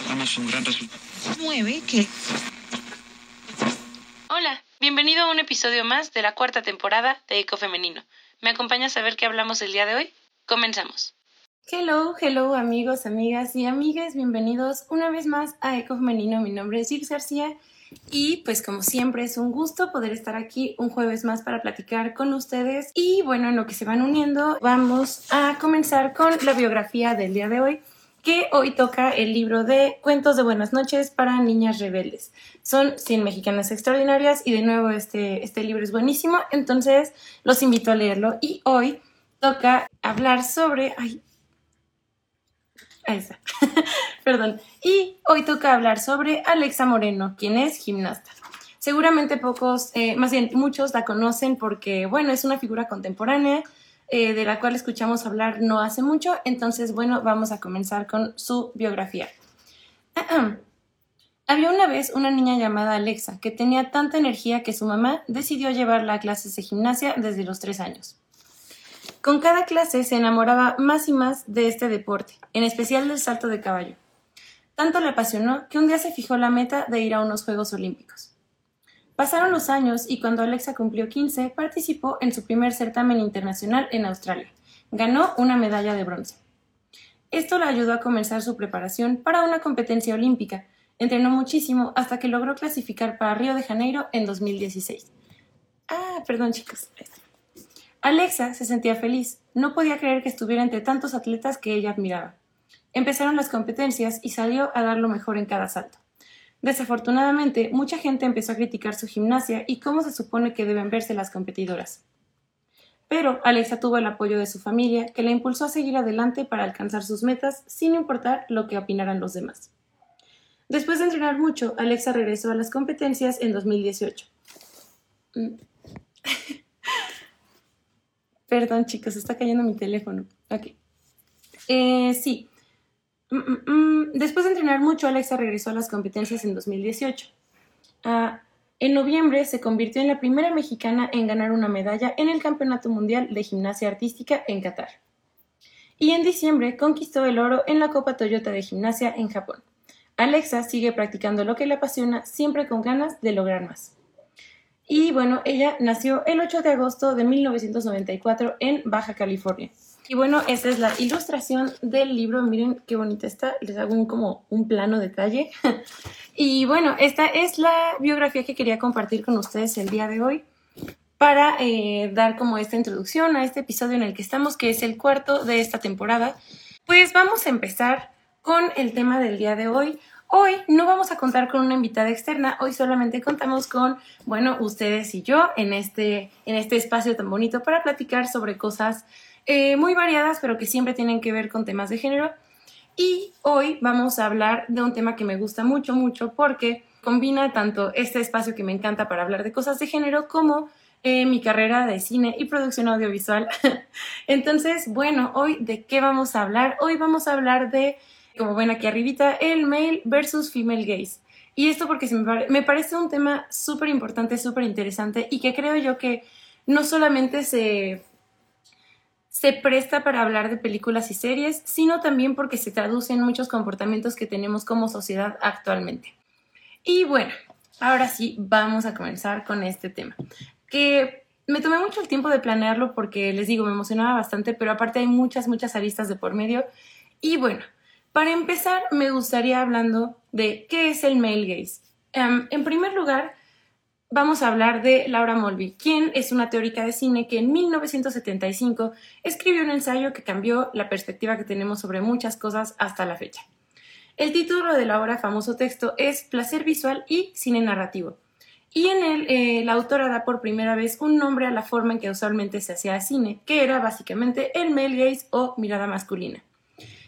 Un gran resultado. Mueve que Hola, bienvenido a un episodio más de la cuarta temporada de Eco Femenino. ¿Me acompañas a ver qué hablamos el día de hoy? Comenzamos. Hello, hello amigos, amigas y amigues, bienvenidos una vez más a Eco Femenino. Mi nombre es Gils García y pues como siempre es un gusto poder estar aquí un jueves más para platicar con ustedes. Y bueno, en lo que se van uniendo, vamos a comenzar con la biografía del día de hoy que hoy toca el libro de Cuentos de Buenas noches para Niñas Rebeldes. Son 100 mexicanas extraordinarias y de nuevo este, este libro es buenísimo, entonces los invito a leerlo y hoy toca hablar sobre... Ay, ahí está. Perdón. Y hoy toca hablar sobre Alexa Moreno, quien es gimnasta. Seguramente pocos, eh, más bien muchos la conocen porque, bueno, es una figura contemporánea eh, de la cual escuchamos hablar no hace mucho. Entonces, bueno, vamos a comenzar con su biografía. Había una vez una niña llamada Alexa que tenía tanta energía que su mamá decidió llevarla a clases de gimnasia desde los tres años. Con cada clase se enamoraba más y más de este deporte, en especial del salto de caballo. Tanto le apasionó que un día se fijó la meta de ir a unos Juegos Olímpicos. Pasaron los años y cuando Alexa cumplió 15, participó en su primer certamen internacional en Australia. Ganó una medalla de bronce. Esto le ayudó a comenzar su preparación para una competencia olímpica. Entrenó muchísimo hasta que logró clasificar para Río de Janeiro en 2016. Ah, perdón chicos. Alexa se sentía feliz. No podía creer que estuviera entre tantos atletas que ella admiraba. Empezaron las competencias y salió a dar lo mejor en cada salto. Desafortunadamente, mucha gente empezó a criticar su gimnasia y cómo se supone que deben verse las competidoras. Pero Alexa tuvo el apoyo de su familia, que la impulsó a seguir adelante para alcanzar sus metas sin importar lo que opinaran los demás. Después de entrenar mucho, Alexa regresó a las competencias en 2018. Mm. Perdón, chicos, está cayendo mi teléfono. Ok. Eh, sí, Mm, mm, mm. Después de entrenar mucho, Alexa regresó a las competencias en 2018. Ah, en noviembre se convirtió en la primera mexicana en ganar una medalla en el Campeonato Mundial de Gimnasia Artística en Qatar. Y en diciembre conquistó el oro en la Copa Toyota de Gimnasia en Japón. Alexa sigue practicando lo que le apasiona, siempre con ganas de lograr más. Y bueno, ella nació el 8 de agosto de 1994 en Baja California. Y bueno, esta es la ilustración del libro. Miren qué bonita está. Les hago un, como un plano detalle. y bueno, esta es la biografía que quería compartir con ustedes el día de hoy para eh, dar como esta introducción a este episodio en el que estamos, que es el cuarto de esta temporada. Pues vamos a empezar con el tema del día de hoy. Hoy no vamos a contar con una invitada externa, hoy solamente contamos con, bueno, ustedes y yo en este, en este espacio tan bonito para platicar sobre cosas eh, muy variadas, pero que siempre tienen que ver con temas de género. Y hoy vamos a hablar de un tema que me gusta mucho, mucho, porque combina tanto este espacio que me encanta para hablar de cosas de género como eh, mi carrera de cine y producción audiovisual. Entonces, bueno, hoy de qué vamos a hablar? Hoy vamos a hablar de, como ven aquí arribita, el male versus female gaze. Y esto porque me, me parece un tema súper importante, súper interesante y que creo yo que no solamente se se presta para hablar de películas y series, sino también porque se traduce en muchos comportamientos que tenemos como sociedad actualmente. Y bueno, ahora sí, vamos a comenzar con este tema, que me tomé mucho el tiempo de planearlo porque les digo, me emocionaba bastante, pero aparte hay muchas, muchas aristas de por medio. Y bueno, para empezar, me gustaría hablando de qué es el male gaze. Em, en primer lugar, vamos a hablar de Laura Mulvey, quien es una teórica de cine que en 1975 escribió un ensayo que cambió la perspectiva que tenemos sobre muchas cosas hasta la fecha. El título del ahora famoso texto es Placer visual y cine narrativo. Y en él, eh, la autora da por primera vez un nombre a la forma en que usualmente se hacía cine, que era básicamente el male gaze o mirada masculina.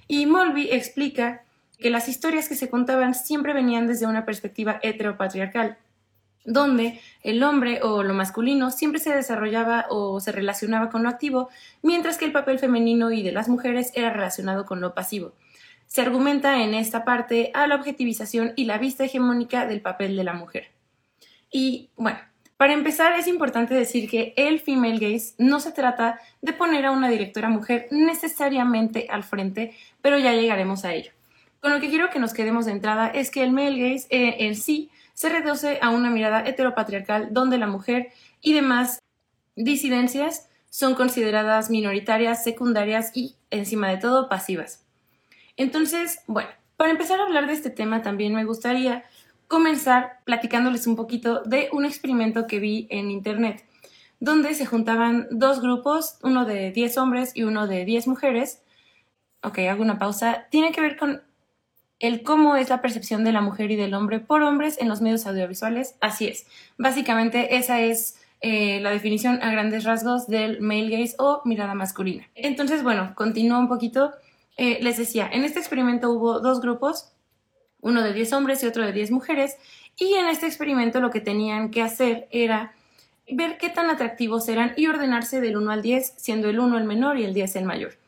Y Mulvey explica que las historias que se contaban siempre venían desde una perspectiva heteropatriarcal, donde el hombre o lo masculino siempre se desarrollaba o se relacionaba con lo activo, mientras que el papel femenino y de las mujeres era relacionado con lo pasivo. Se argumenta en esta parte a la objetivización y la vista hegemónica del papel de la mujer. Y bueno, para empezar es importante decir que el female gaze no se trata de poner a una directora mujer necesariamente al frente, pero ya llegaremos a ello. con lo que quiero que nos quedemos de entrada es que el male gaze eh, en sí se reduce a una mirada heteropatriarcal donde la mujer y demás disidencias son consideradas minoritarias, secundarias y, encima de todo, pasivas. Entonces, bueno, para empezar a hablar de este tema también me gustaría comenzar platicándoles un poquito de un experimento que vi en internet, donde se juntaban dos grupos, uno de 10 hombres y uno de 10 mujeres. Ok, hago una pausa. Tiene que ver con el cómo es la percepción de la mujer y del hombre por hombres en los medios audiovisuales. Así es. Básicamente esa es eh, la definición a grandes rasgos del male gaze o mirada masculina. Entonces, bueno, continúo un poquito. Eh, les decía, en este experimento hubo dos grupos, uno de 10 hombres y otro de 10 mujeres, y en este experimento lo que tenían que hacer era ver qué tan atractivos eran y ordenarse del 1 al 10, siendo el 1 el menor y el 10 el mayor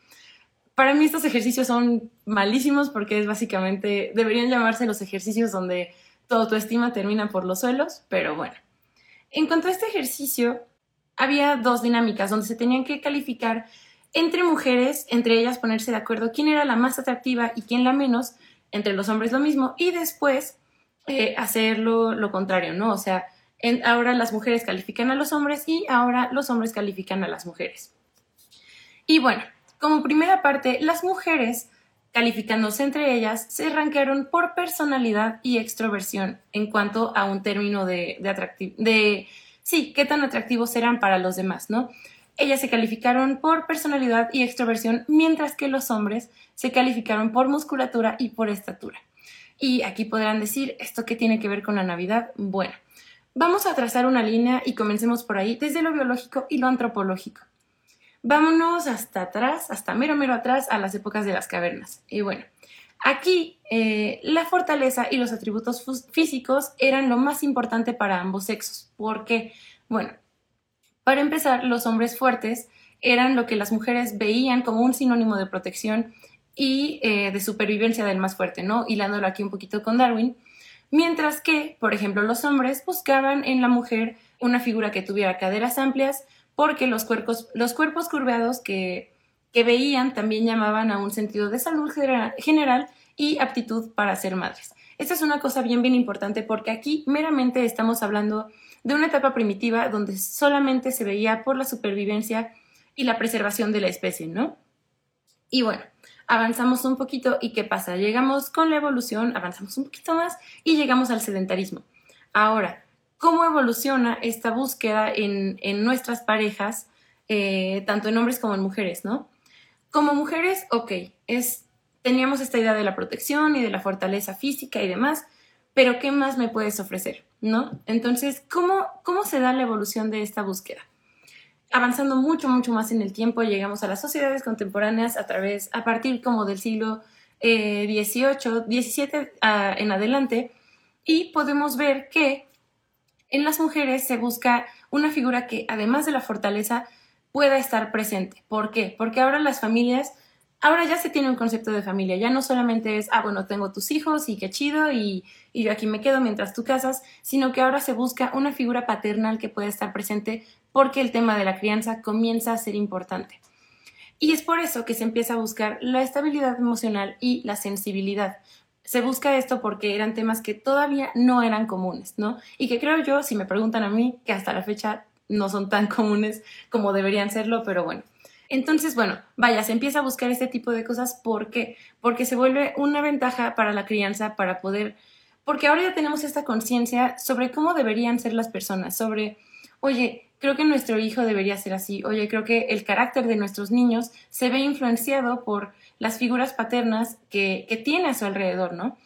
para mí estos ejercicios son malísimos porque es básicamente, deberían llamarse los ejercicios donde toda tu estima termina por los suelos, pero bueno. En cuanto a este ejercicio, había dos dinámicas donde se tenían que calificar entre mujeres, entre ellas ponerse de acuerdo quién era la más atractiva y quién la menos, entre los hombres lo mismo, y después eh, hacerlo lo contrario, ¿no? O sea, ahora las mujeres califican a los hombres y ahora los hombres califican a las mujeres. Y bueno, como primera parte, las mujeres, calificándose entre ellas, se ranquearon por personalidad y extroversión en cuanto a un término de, de de, sí, qué tan atractivos eran para los demás, ¿no? Ellas se calificaron por personalidad y extroversión, mientras que los hombres se calificaron por musculatura y por estatura. Y aquí podrán decir, ¿esto qué tiene que ver con la Navidad? Bueno, vamos a trazar una línea y comencemos por ahí, desde lo biológico y lo antropológico. Vámonos hasta atrás, hasta mero, mero atrás, a las épocas de las cavernas. Y bueno, aquí eh, la fortaleza y los atributos físicos eran lo más importante para ambos sexos. Porque, bueno, para empezar, los hombres fuertes eran lo que las mujeres veían como un sinónimo de protección y eh, de supervivencia del más fuerte, ¿no? Hilándolo aquí un poquito con Darwin. Mientras que, por ejemplo, los hombres buscaban en la mujer una figura que tuviera caderas amplias, porque los cuerpos, los cuerpos curveados que, veían también llamaban a un sentido de salud general y aptitud para ser madres. Esta es una cosa bien, bien importante porque aquí meramente estamos hablando de una etapa primitiva donde solamente se veía por la supervivencia y la preservación de la especie, ¿no? Y bueno, avanzamos un poquito y ¿qué pasa? Llegamos con la evolución, avanzamos un poquito más y llegamos al sedentarismo. Ahora, cómo evoluciona esta búsqueda en, nuestras parejas, eh, tanto en hombres como en mujeres, ¿no? Como mujeres, ok, es, teníamos esta idea de la protección y de la fortaleza física y demás, pero ¿qué más me puedes ofrecer? ¿No? Entonces, ¿cómo, cómo se da la evolución de esta búsqueda? Avanzando mucho, mucho más en el tiempo, llegamos a las sociedades contemporáneas a través, a partir como del siglo XVIII, eh, XVII ah, en adelante, y podemos ver que en las mujeres se busca una figura que, además de la fortaleza, pueda estar presente. ¿Por qué? Porque ahora las familias, ahora ya se tiene un concepto de familia, ya no solamente es, ah, bueno, tengo tus hijos y qué chido y, y yo aquí me quedo mientras tú casas, sino que ahora se busca una figura paternal que pueda estar presente porque el tema de la crianza comienza a ser importante. Y es por eso que se empieza a buscar la estabilidad emocional y la sensibilidad, se busca esto porque eran temas que todavía no eran comunes, ¿no? Y que creo yo, si me preguntan a mí, que hasta la fecha no son tan comunes como deberían serlo, pero bueno. Entonces, bueno, vaya, se empieza a buscar este tipo de cosas. ¿Por qué? Porque se vuelve una ventaja para la crianza, para poder, porque ahora ya tenemos esta conciencia sobre cómo deberían ser las personas, sobre, oye, creo que nuestro hijo debería ser así, oye, creo que el carácter de nuestros niños se ve influenciado por las figuras paternas que, que tiene a su alrededor, ¿no?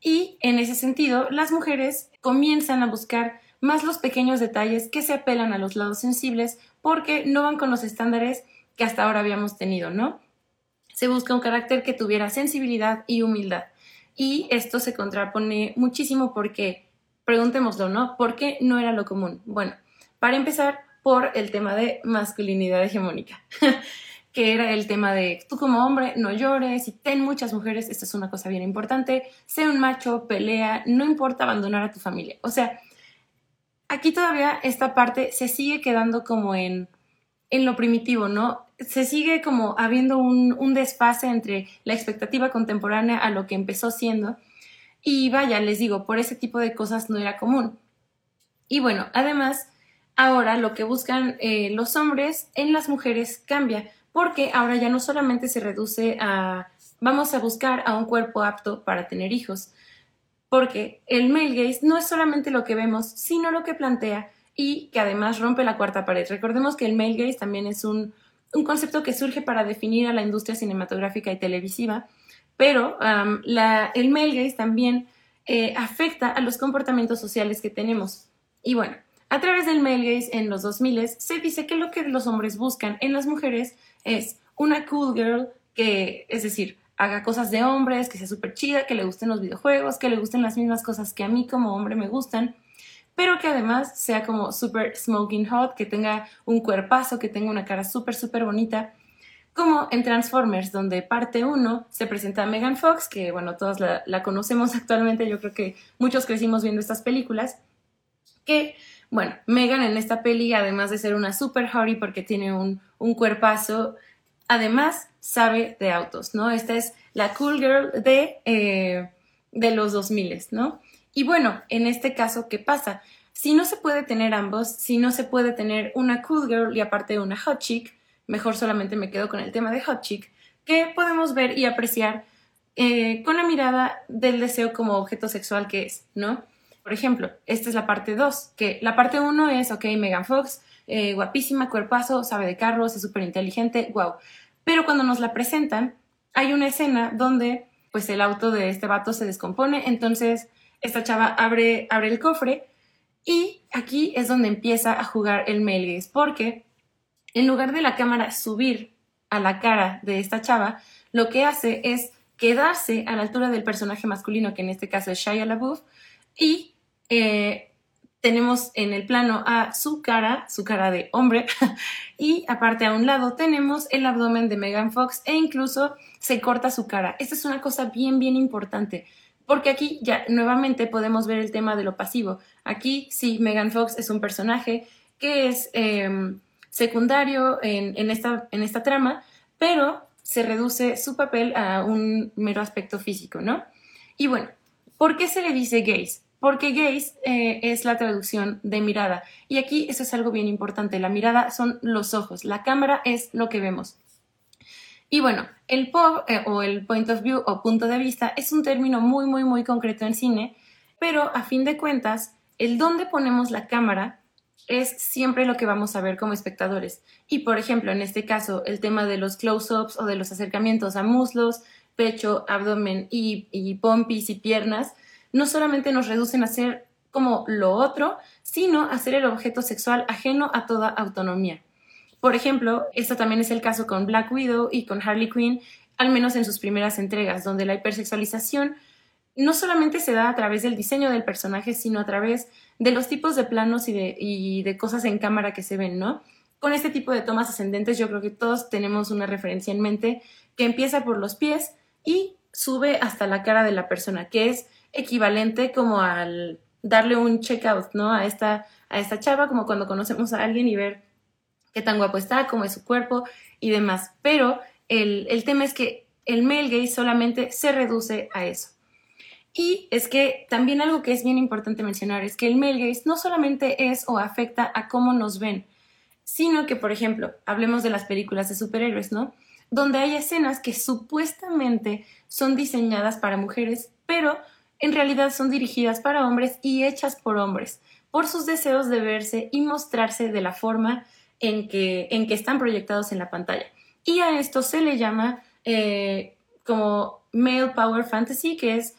Y en ese sentido, las mujeres comienzan a buscar más los pequeños detalles que se apelan a los lados sensibles porque no van con los estándares que hasta ahora habíamos tenido, ¿no? Se busca un carácter que tuviera sensibilidad y humildad. Y esto se contrapone muchísimo porque, preguntémoslo, ¿no? ¿Por qué no era lo común? Bueno, para empezar, por el tema de masculinidad hegemónica, que era el tema de tú como hombre no llores y ten muchas mujeres, esta es una cosa bien importante, sé un macho, pelea, no importa abandonar a tu familia. O sea, aquí todavía esta parte se sigue quedando como en, en lo primitivo, ¿no? se sigue como habiendo un, un desfase entre la expectativa contemporánea a lo que empezó siendo. Y vaya, les digo, por ese tipo de cosas no era común. Y bueno, además, ahora lo que buscan eh, los hombres en las mujeres cambia, porque ahora ya no solamente se reduce a vamos a buscar a un cuerpo apto para tener hijos, porque el male gaze no es solamente lo que vemos, sino lo que plantea y que además rompe la cuarta pared. Recordemos que el male gaze también es un, concepto que surge para definir a la industria cinematográfica y televisiva, pero el male gaze también eh, afecta a los comportamientos sociales que tenemos. Y bueno, a través del male gaze en los 2000 se dice que lo que los hombres buscan en las mujeres es una cool girl que, es decir, haga cosas de hombres, que sea súper chida, que le gusten los videojuegos, que le gusten las mismas cosas que a mí como hombre me gustan, pero que además sea como súper smoking hot, que tenga un cuerpazo, que tenga una cara súper, súper bonita. Como en Transformers, donde parte 1 se presenta a Megan Fox, que bueno, todos la, conocemos actualmente, yo creo que muchos crecimos viendo estas películas, que bueno, Megan en esta peli, además de ser una super hottie porque tiene un, un cuerpazo, además sabe de autos, ¿no? Esta es la cool girl de, eh, de los 2000, ¿no? Y bueno, en este caso, ¿qué pasa? Si no se puede tener ambos, si no se puede tener una cool girl y aparte una hot chick, mejor solamente me quedo con el tema de hot chick, que podemos ver y apreciar eh, con la mirada del deseo como objeto sexual que es, ¿no? Por ejemplo, esta es la parte 2, que la parte 1 es, ok, Megan Fox, eh, guapísima, cuerpazo, sabe de carros, es súper inteligente, wow. Pero cuando nos la presentan, hay una escena donde pues el auto de este vato se descompone, entonces esta chava abre, abre el cofre y aquí es donde empieza a jugar el male gaze, porque en lugar de la cámara subir a la cara de esta chava, lo que hace es quedarse a la altura del personaje masculino, que en este caso es Shia LaBeouf, y eh, tenemos en el plano a su cara, su cara de hombre, y aparte a un lado tenemos el abdomen de Megan Fox e incluso se corta su cara. Esta es una cosa bien, bien importante, porque aquí ya nuevamente podemos ver el tema de lo pasivo. Aquí sí, Megan Fox es un personaje que es em, secundario en, esta, en esta trama, pero se reduce su papel a un mero aspecto físico, ¿no? Y bueno, ¿por qué se le dice gays? Porque gaze eh, es la traducción de mirada. Y aquí eso es algo bien importante. La mirada son los ojos, la cámara es lo que vemos. Y bueno, el POV eh, o el point of view o punto de vista es un término muy, muy, muy concreto en cine, pero a fin de cuentas, el dónde ponemos la cámara es siempre lo que vamos a ver como espectadores. Y por ejemplo, en este caso, el tema de los close-ups o de los acercamientos a muslos, pecho, abdomen y, y pompis y piernas, no solamente nos reducen a ser como lo otro, sino a ser el objeto sexual ajeno a toda autonomía. Por ejemplo, esto también es el caso con Black Widow y con Harley Quinn, al menos en sus primeras entregas, donde la hipersexualización no solamente se da a través del diseño del personaje, sino a través de los tipos de planos y de, y de cosas en cámara que se ven, ¿no? Con este tipo de tomas ascendentes yo creo que todos tenemos una referencia en mente que empieza por los pies y sube hasta la cara de la persona, que es equivalente como al darle un checkout, ¿no? A esta, a esta chava, como cuando conocemos a alguien y ver qué tan guapo está, cómo es su cuerpo y demás. Pero el, el tema es que el male gaze solamente se reduce a eso. Y es que también algo que es bien importante mencionar es que el male gaze no solamente es o afecta a cómo nos ven, sino que, por ejemplo, hablemos de las películas de superhéroes, ¿no? Donde hay escenas que supuestamente son diseñadas para mujeres, pero en realidad son dirigidas para hombres y hechas por hombres, por sus deseos de verse y mostrarse de la forma en que, en que están proyectados en la pantalla. Y a esto se le llama eh, como male power fantasy, que es,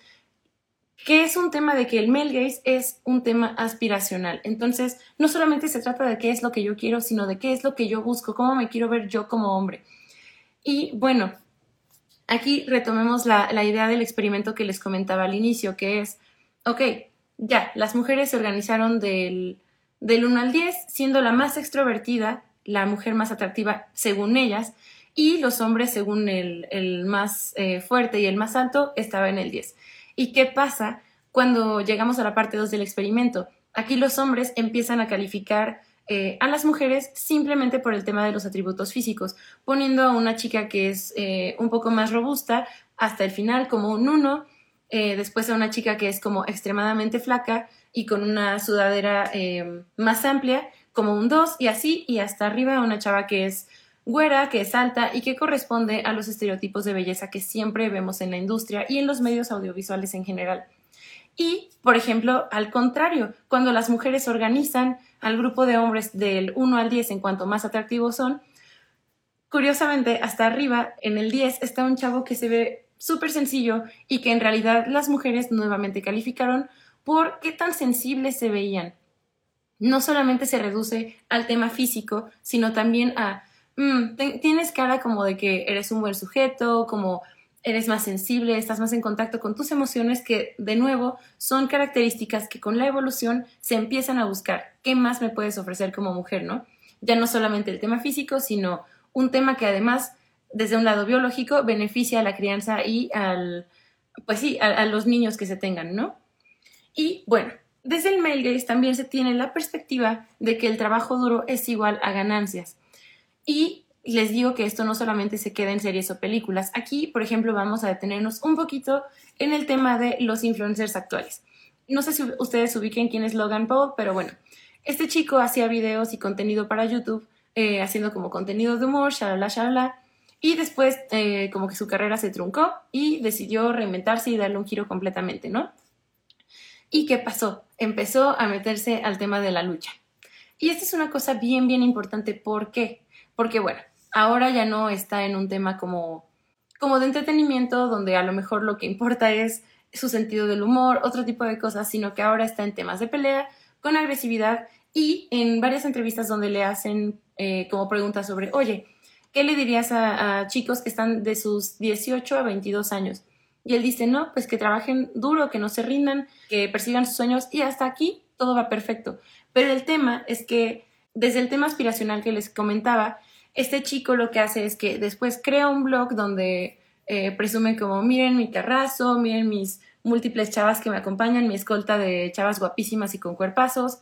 que es un tema de que el male gaze es un tema aspiracional. Entonces, no solamente se trata de qué es lo que yo quiero, sino de qué es lo que yo busco, cómo me quiero ver yo como hombre. Y bueno, Aquí retomemos la, idea del experimento que les comentaba al inicio, que es, ok, ya, las mujeres se organizaron del, del 1 al 10, siendo la más extrovertida, la mujer más atractiva según ellas, y los hombres según el, más eh, fuerte y el más alto estaba en el 10. ¿Y qué pasa cuando llegamos a la parte 2 del experimento? Aquí los hombres empiezan a calificar eh, a las mujeres simplemente por el tema de los atributos físicos, poniendo a una chica que es eh, un poco más robusta hasta el final como un 1, eh, después a una chica que es como extremadamente flaca y con una sudadera más amplia como un 2 y así, y hasta arriba una chava que es güera, que es alta y que corresponde a los estereotipos de belleza que siempre vemos en la industria y en los medios audiovisuales en general. Y, por ejemplo, al contrario, cuando las mujeres organizan al grupo de hombres del 1 al 10 en cuanto más atractivos son, curiosamente, hasta arriba, en el 10, está un chavo que se ve súper sencillo y que en realidad las mujeres nuevamente calificaron por qué tan sensibles se veían. No solamente se reduce al tema físico, sino también a, mm, tienes cara como de que eres un buen sujeto, como eres más sensible, estás más en contacto con tus emociones que, de nuevo, son características que con la evolución se empiezan a buscar. ¿Qué más me puedes ofrecer como mujer, no? Ya no solamente el tema físico, sino un tema que además, desde un lado biológico, beneficia a la crianza y al, pues sí, a, los niños que se tengan, ¿no? Y bueno, desde el male también se tiene la perspectiva de que el trabajo duro es igual a ganancias. Y les digo que esto no solamente se queda en series o películas. Aquí, por ejemplo, vamos a detenernos un poquito en el tema de los influencers actuales. No sé si ustedes ubiquen quién es Logan Paul, pero bueno, este chico hacía videos y contenido para YouTube, eh, haciendo como contenido de humor, shalala, shalala, y después eh, como que su carrera se truncó y decidió reinventarse y darle un giro completamente, ¿no? ¿Y qué pasó? Empezó a meterse al tema de la lucha. Y esta es una cosa bien, bien importante. ¿Por qué? Porque, bueno, ahora ya no está en un tema como, como de entretenimiento, donde a lo mejor lo que importa es su sentido del humor, otro tipo de cosas, sino que ahora está en temas de pelea, con agresividad y en varias entrevistas donde le hacen eh, como preguntas sobre, oye, ¿qué le dirías a, a, chicos que están de sus 18 a 22 años? Y él dice, no, pues que trabajen duro, que no se rindan, que persigan sus sueños y hasta aquí todo va perfecto. Pero el tema es que desde el tema aspiracional que les comentaba, este chico lo que hace es que después crea un blog donde eh, presume como, miren mi terrazo, miren mis múltiples chavas que me acompañan, mi escolta de chavas guapísimas y con cuerpazos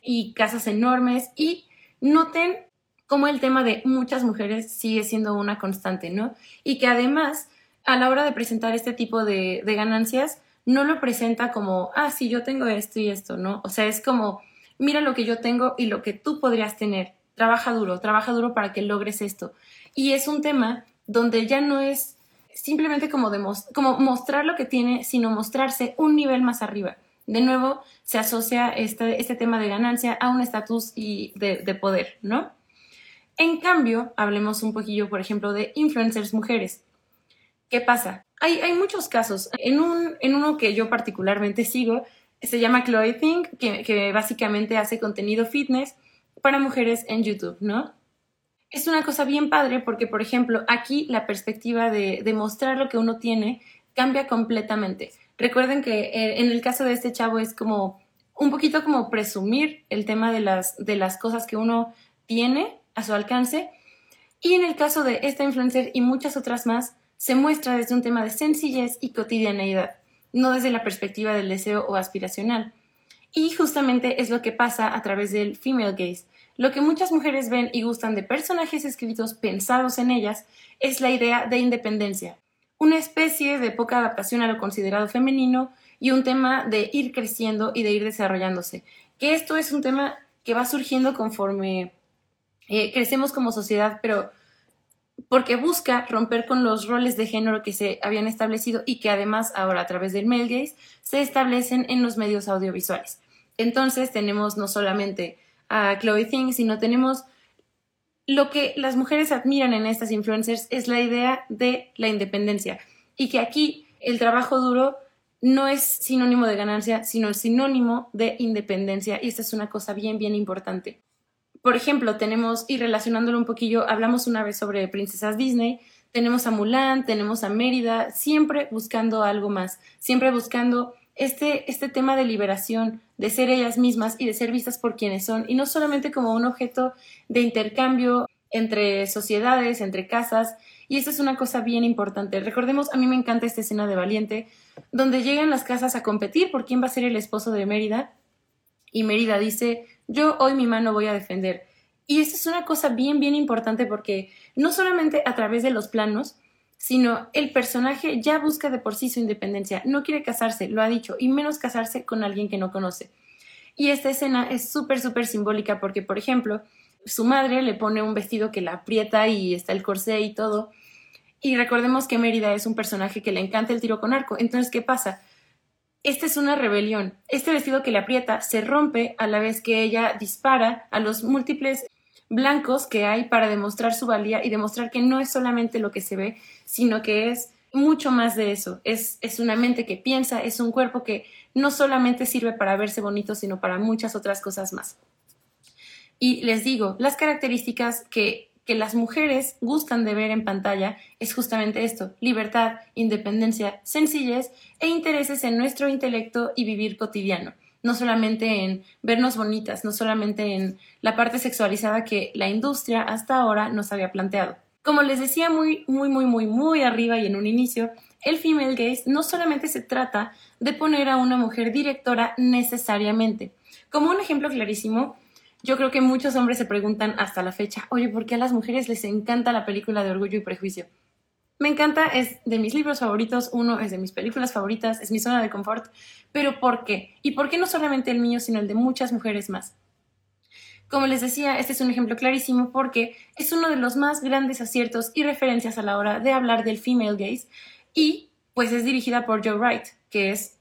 y casas enormes y noten cómo el tema de muchas mujeres sigue siendo una constante, ¿no? Y que además a la hora de presentar este tipo de, de ganancias no lo presenta como, ah, sí, yo tengo esto y esto, ¿no? O sea, es como, mira lo que yo tengo y lo que tú podrías tener trabaja duro, trabaja duro para que logres esto. Y es un tema donde ya no es simplemente como, como mostrar lo que tiene, sino mostrarse un nivel más arriba. De nuevo, se asocia este, este tema de ganancia a un estatus y de, poder, ¿no? En cambio, hablemos un poquillo, por ejemplo, de influencers mujeres. ¿Qué pasa? Hay, muchos casos. En, un, en uno que yo particularmente sigo, se llama Chloe Think, que básicamente hace contenido fitness para mujeres en YouTube, ¿no? Es una cosa bien padre porque, por ejemplo, aquí la perspectiva de, mostrar lo que uno tiene cambia completamente. Recuerden que eh, en el caso de este chavo es como un poquito como presumir el tema de las, de las cosas que uno tiene a su alcance. Y en el caso de esta influencer y muchas otras más, se muestra desde un tema de sencillez y cotidianeidad, no desde la perspectiva del deseo o aspiracional. Y justamente es lo que pasa a través del female gaze. Lo que muchas mujeres ven y gustan de personajes escritos pensados en ellas es la idea de independencia, una especie de poca adaptación a lo considerado femenino y un tema de ir creciendo y de ir desarrollándose. Que esto es un tema que va surgiendo conforme eh, crecemos como sociedad, pero porque busca romper con los roles de género que se habían establecido y que además ahora a través del male gaze se establecen en los medios audiovisuales. Entonces tenemos no solamente a Chloe Ting, sino tenemos lo que las mujeres admiran en estas influencers es la idea de la independencia. Y que aquí el trabajo duro no es sinónimo de ganancia, sino sinónimo de independencia. Y esta es una cosa bien, bien importante por ejemplo, tenemos, y relacionándolo un poquillo, hablamos una vez sobre princesas Disney, tenemos a Mulan, tenemos a Mérida, siempre buscando algo más, siempre buscando este, este tema de liberación, de ser ellas mismas y de ser vistas por quienes son, y no solamente como un objeto de intercambio entre sociedades, entre casas, y esto es una cosa bien importante. Recordemos, a mí me encanta esta escena de Valiente, donde llegan las casas a competir por quién va a ser el esposo de Mérida, Y Mérida dice, yo hoy mi mano voy a defender. Y esta es una cosa bien, bien importante porque no solamente a través de los planos, sino el personaje ya busca de por sí su independencia, no quiere casarse, lo ha dicho, y menos casarse con alguien que no conoce. Y esta escena es súper, súper simbólica porque, por ejemplo, su madre le pone un vestido que la aprieta y está el corsé y todo. Y recordemos que Mérida es un personaje que le encanta el tiro con arco. Entonces, ¿qué pasa? Esta es una rebelión. Este vestido que le aprieta se rompe a la vez que ella dispara a los múltiples blancos que hay para demostrar su valía y demostrar que no es solamente lo que se ve, sino que es mucho más de eso. Es, es una mente que piensa, es un cuerpo que no solamente sirve para verse bonito, sino para muchas otras cosas más. Y les digo, las características que, las mujeres gustan de ver en pantalla es justamente esto, libertad, independencia, sencillez e intereses en nuestro intelecto y vivir cotidiano no solamente en vernos bonitas, no solamente en la parte sexualizada que la industria hasta ahora nos había planteado. Como les decía muy, muy, muy, muy, muy arriba y en un inicio, el female gaze no solamente se trata de poner a una mujer directora necesariamente. Como un ejemplo clarísimo, yo creo que muchos hombres se preguntan hasta la fecha, oye, ¿por qué a las mujeres les encanta la película de Orgullo y Prejuicio? Me encanta, es de mis libros favoritos, uno es de mis películas favoritas, es mi zona de confort, pero ¿por qué? ¿Y por qué no solamente el mío, sino el de muchas mujeres más? Como les decía, este es un ejemplo clarísimo porque es uno de los más grandes aciertos y referencias a la hora de hablar del female gaze y pues es dirigida por Joe Wright, que es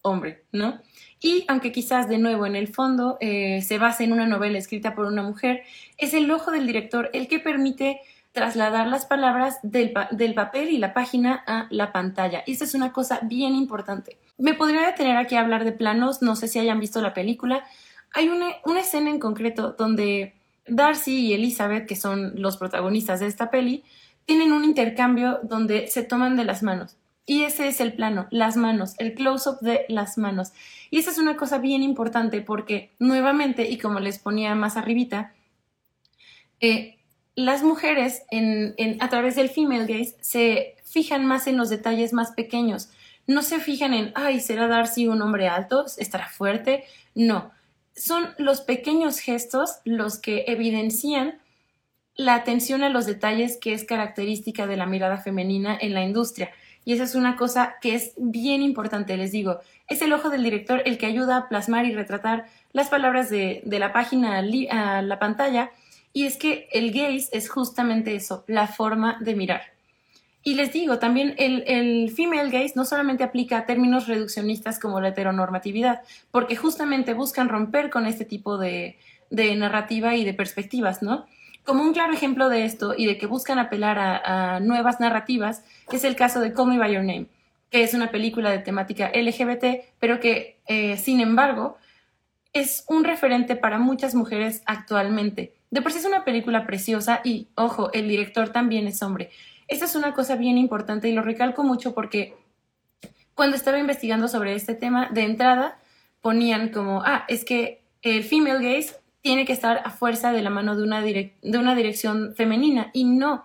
hombre, ¿no? Y aunque quizás de nuevo en el fondo eh, se base en una novela escrita por una mujer, es el ojo del director el que permite trasladar las palabras del, papel y la página a la pantalla. Y esa es una cosa bien importante. Me podría detener aquí a hablar de planos, no sé si hayan visto la película, hay una, escena en concreto donde Darcy y Elizabeth, que son los protagonistas de esta peli, tienen un intercambio donde se toman de las manos. Y ese es el plano, las manos, el close-up de las manos. Y esa es una cosa bien importante porque, nuevamente, y como les ponía más arribita, eh, las mujeres a través del female gaze se fijan más en los detalles más pequeños. No se fijan en, ay, ¿será Darcy un hombre alto? ¿Estará fuerte? No son los pequeños gestos los que evidencian la atención a los detalles que es característica de la mirada femenina en la industria. Y esa es una cosa que es bien importante, les digo. Es el ojo del director el que ayuda a plasmar y retratar las palabras de, la página a la pantalla. Y es que el gaze es justamente eso, la forma de mirar. Y les digo, también el, female gaze no solamente aplica términos reduccionistas como la heteronormatividad, porque justamente buscan romper con este tipo de, narrativa y de perspectivas, ¿no? Como un claro ejemplo de esto y de que buscan apelar a, nuevas narrativas es el caso de Call Me By Your Name, que es una película de temática LGBT, pero que, eh, sin embargo, es un referente para muchas mujeres actualmente. De por sí es una película preciosa y, ojo, el director también es hombre. Esta es una cosa bien importante y lo recalco mucho porque cuando estaba investigando sobre este tema, de entrada ponían como, ah, es que el female gaze tiene que estar a fuerza de la mano de una, de una dirección femenina y no,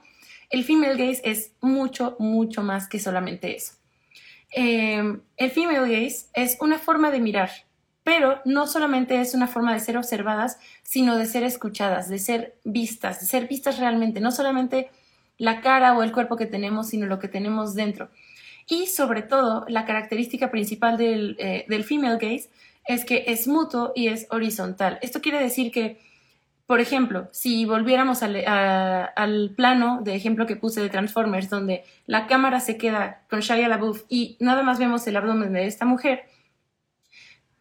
el female gaze es mucho, mucho más que solamente eso. Em, el female gaze es una forma de mirar, pero no solamente es una forma de ser observadas, sino de ser escuchadas, de ser vistas, de ser vistas realmente, no solamente la cara o el cuerpo que tenemos, sino lo que tenemos dentro. Y sobre todo, la característica principal del, eh, female gaze es que es mutuo y es horizontal. Esto quiere decir que, por ejemplo, si volviéramos al, al, plano de ejemplo que puse de Transformers, donde la cámara se queda con Shia LaBeouf y nada más vemos el abdomen de esta mujer,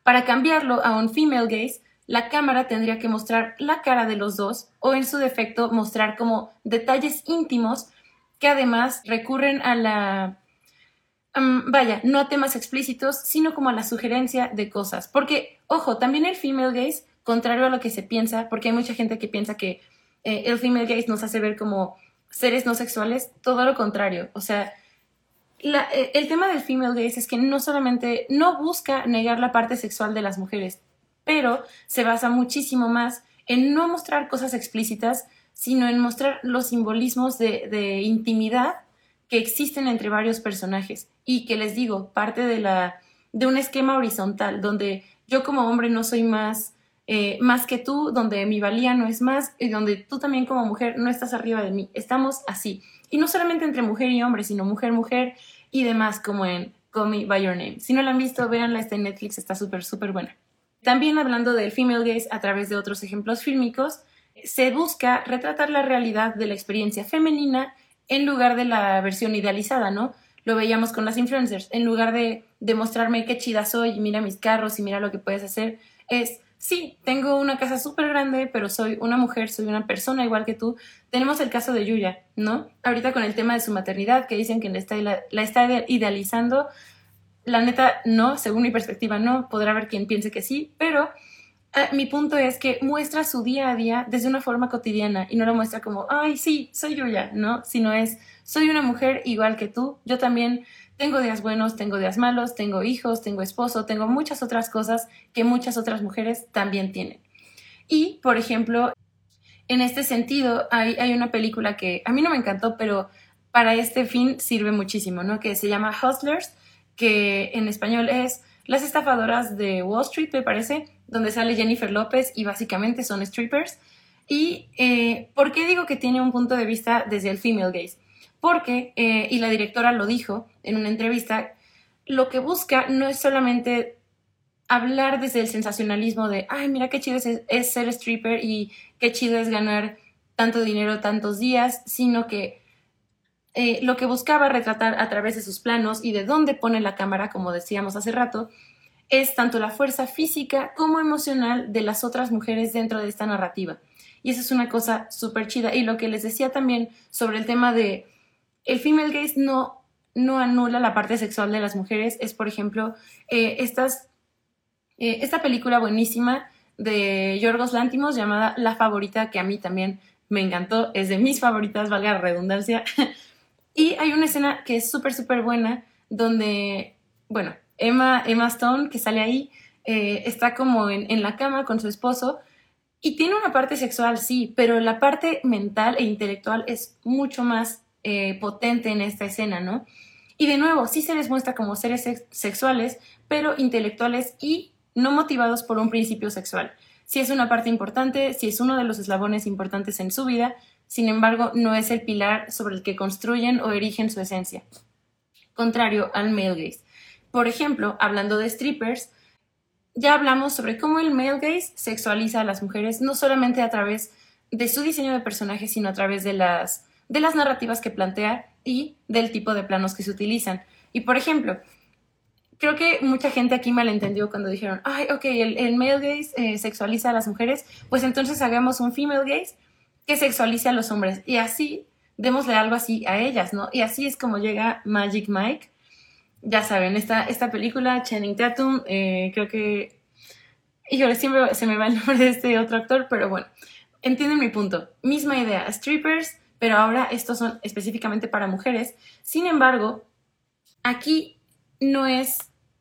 para cambiarlo a un female gaze, la cámara tendría que mostrar la cara de los dos o en su defecto mostrar como detalles íntimos que además recurren a la... vaya, no a temas explícitos, sino como a la sugerencia de cosas. Porque, ojo, también el female gaze, contrario a lo que se piensa, porque hay mucha gente que piensa que eh, el female gaze nos hace ver como seres no sexuales, todo lo contrario. O sea, eh, el tema del female gaze es que no solamente no busca negar la parte sexual de las mujeres, pero se basa muchísimo más en no mostrar cosas explícitas, sino en mostrar los simbolismos de, intimidad que existen entre varios personajes y que les digo, parte de la, de un esquema horizontal, donde yo como hombre no soy más, eh, más que tú, donde mi valía no es más y donde tú también como mujer no estás arriba de mí. Estamos así. Y no solamente entre mujer y hombre, sino mujer, mujer y demás, como en Call Me By Your Name. Si no la han visto, véanla, está en Netflix, está súper, súper buena. También hablando del female gaze a través de otros ejemplos fílmicos, se busca retratar la realidad de la experiencia femenina en lugar de la versión idealizada, ¿no? Lo veíamos con las influencers. En lugar de demostrarme qué chida soy, mira mis carros y mira lo que puedes hacer, es, sí, tengo una casa súper grande, pero soy una mujer, soy una persona igual que tú. Tenemos el caso de Yuya, ¿no? Ahorita con el tema de su maternidad, que dicen que la está, la, está idealizando. La neta, no, según mi perspectiva, no. Podrá haber quien piense que sí, pero eh, mi punto es que muestra su día a día desde una forma cotidiana y no lo muestra como, ay, sí, soy Yuya, ¿no? Sino es, soy una mujer igual que tú, yo también tengo días buenos, tengo días malos, tengo hijos, tengo esposo, tengo muchas otras cosas que muchas otras mujeres también tienen. Y, por ejemplo, en este sentido, hay, hay una película que a mí no me encantó, pero para este fin sirve muchísimo, ¿no? Que se llama Hustlers, que en español es Las estafadoras de Wall Street, me parece, donde sale Jennifer López y básicamente son strippers. ¿Y eh, por qué digo que tiene un punto de vista desde el female gaze? Porque, eh, y la directora lo dijo en una entrevista, lo que busca no es solamente hablar desde el sensacionalismo de, ay, mira qué chido es, ser stripper y qué chido es ganar tanto dinero tantos días, sino que eh, lo que buscaba retratar a través de sus planos y de dónde pone la cámara, como decíamos hace rato, es tanto la fuerza física como emocional de las otras mujeres dentro de esta narrativa. Y esa es una cosa súper chida. Y lo que les decía también sobre el tema de el female gaze no, no anula la parte sexual de las mujeres, es por ejemplo eh, estas, eh, esta película buenísima de Yorgos Lántimos llamada La Favorita, que a mí también me encantó, es de mis favoritas, valga la redundancia. y hay una escena que es súper, súper buena, donde, bueno, Emma, Emma Stone, que sale ahí, eh, está como en, la cama con su esposo y tiene una parte sexual, sí, pero la parte mental e intelectual es mucho más eh, potente en esta escena, ¿no? Y de nuevo, sí se les muestra como seres sexuales, pero intelectuales y no motivados por un principio sexual. Sí es una parte importante, sí es uno de los eslabones importantes en su vida, sin embargo, no es el pilar sobre el que construyen o erigen su esencia. Contrario al male gaze. Por ejemplo, hablando de strippers, ya hablamos sobre cómo el male gaze sexualiza a las mujeres, no solamente a través de su diseño de personaje, sino a través de las, de las narrativas que plantea y del tipo de planos que se utilizan. Y por ejemplo, creo que mucha gente aquí malentendió cuando dijeron, ay, ok, el, male gaze eh, sexualiza a las mujeres, pues entonces hagamos un female gaze que sexualice a los hombres. Y así, démosle algo así a ellas, ¿no? Y así es como llega Magic Mike ya saben, esta, esta película, Channing Tatum, eh, creo que, híjole, siempre se me va el nombre de este otro actor, pero bueno, entienden mi punto. Misma idea, strippers, pero ahora estos son específicamente para mujeres. Sin embargo, aquí no es,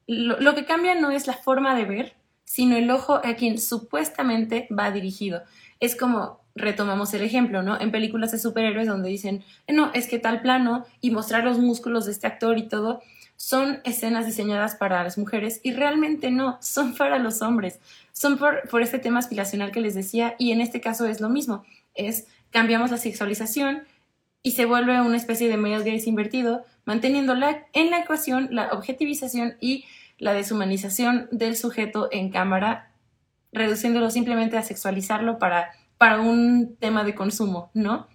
lo, lo que cambia no es la forma de ver, sino el ojo a quien supuestamente va dirigido. Es como retomamos el ejemplo, ¿no? En películas de superhéroes donde dicen, no, es que tal plano y mostrar los músculos de este actor y todo, son escenas diseñadas para las mujeres y realmente no, son para los hombres. Son por, por este tema aspiracional que les decía y en este caso es lo mismo. Es cambiamos la sexualización y se vuelve una especie de male gaze invertido, manteniendo en la ecuación la objetivización y la deshumanización del sujeto en cámara, reduciéndolo simplemente a sexualizarlo para, para un tema de consumo, ¿no?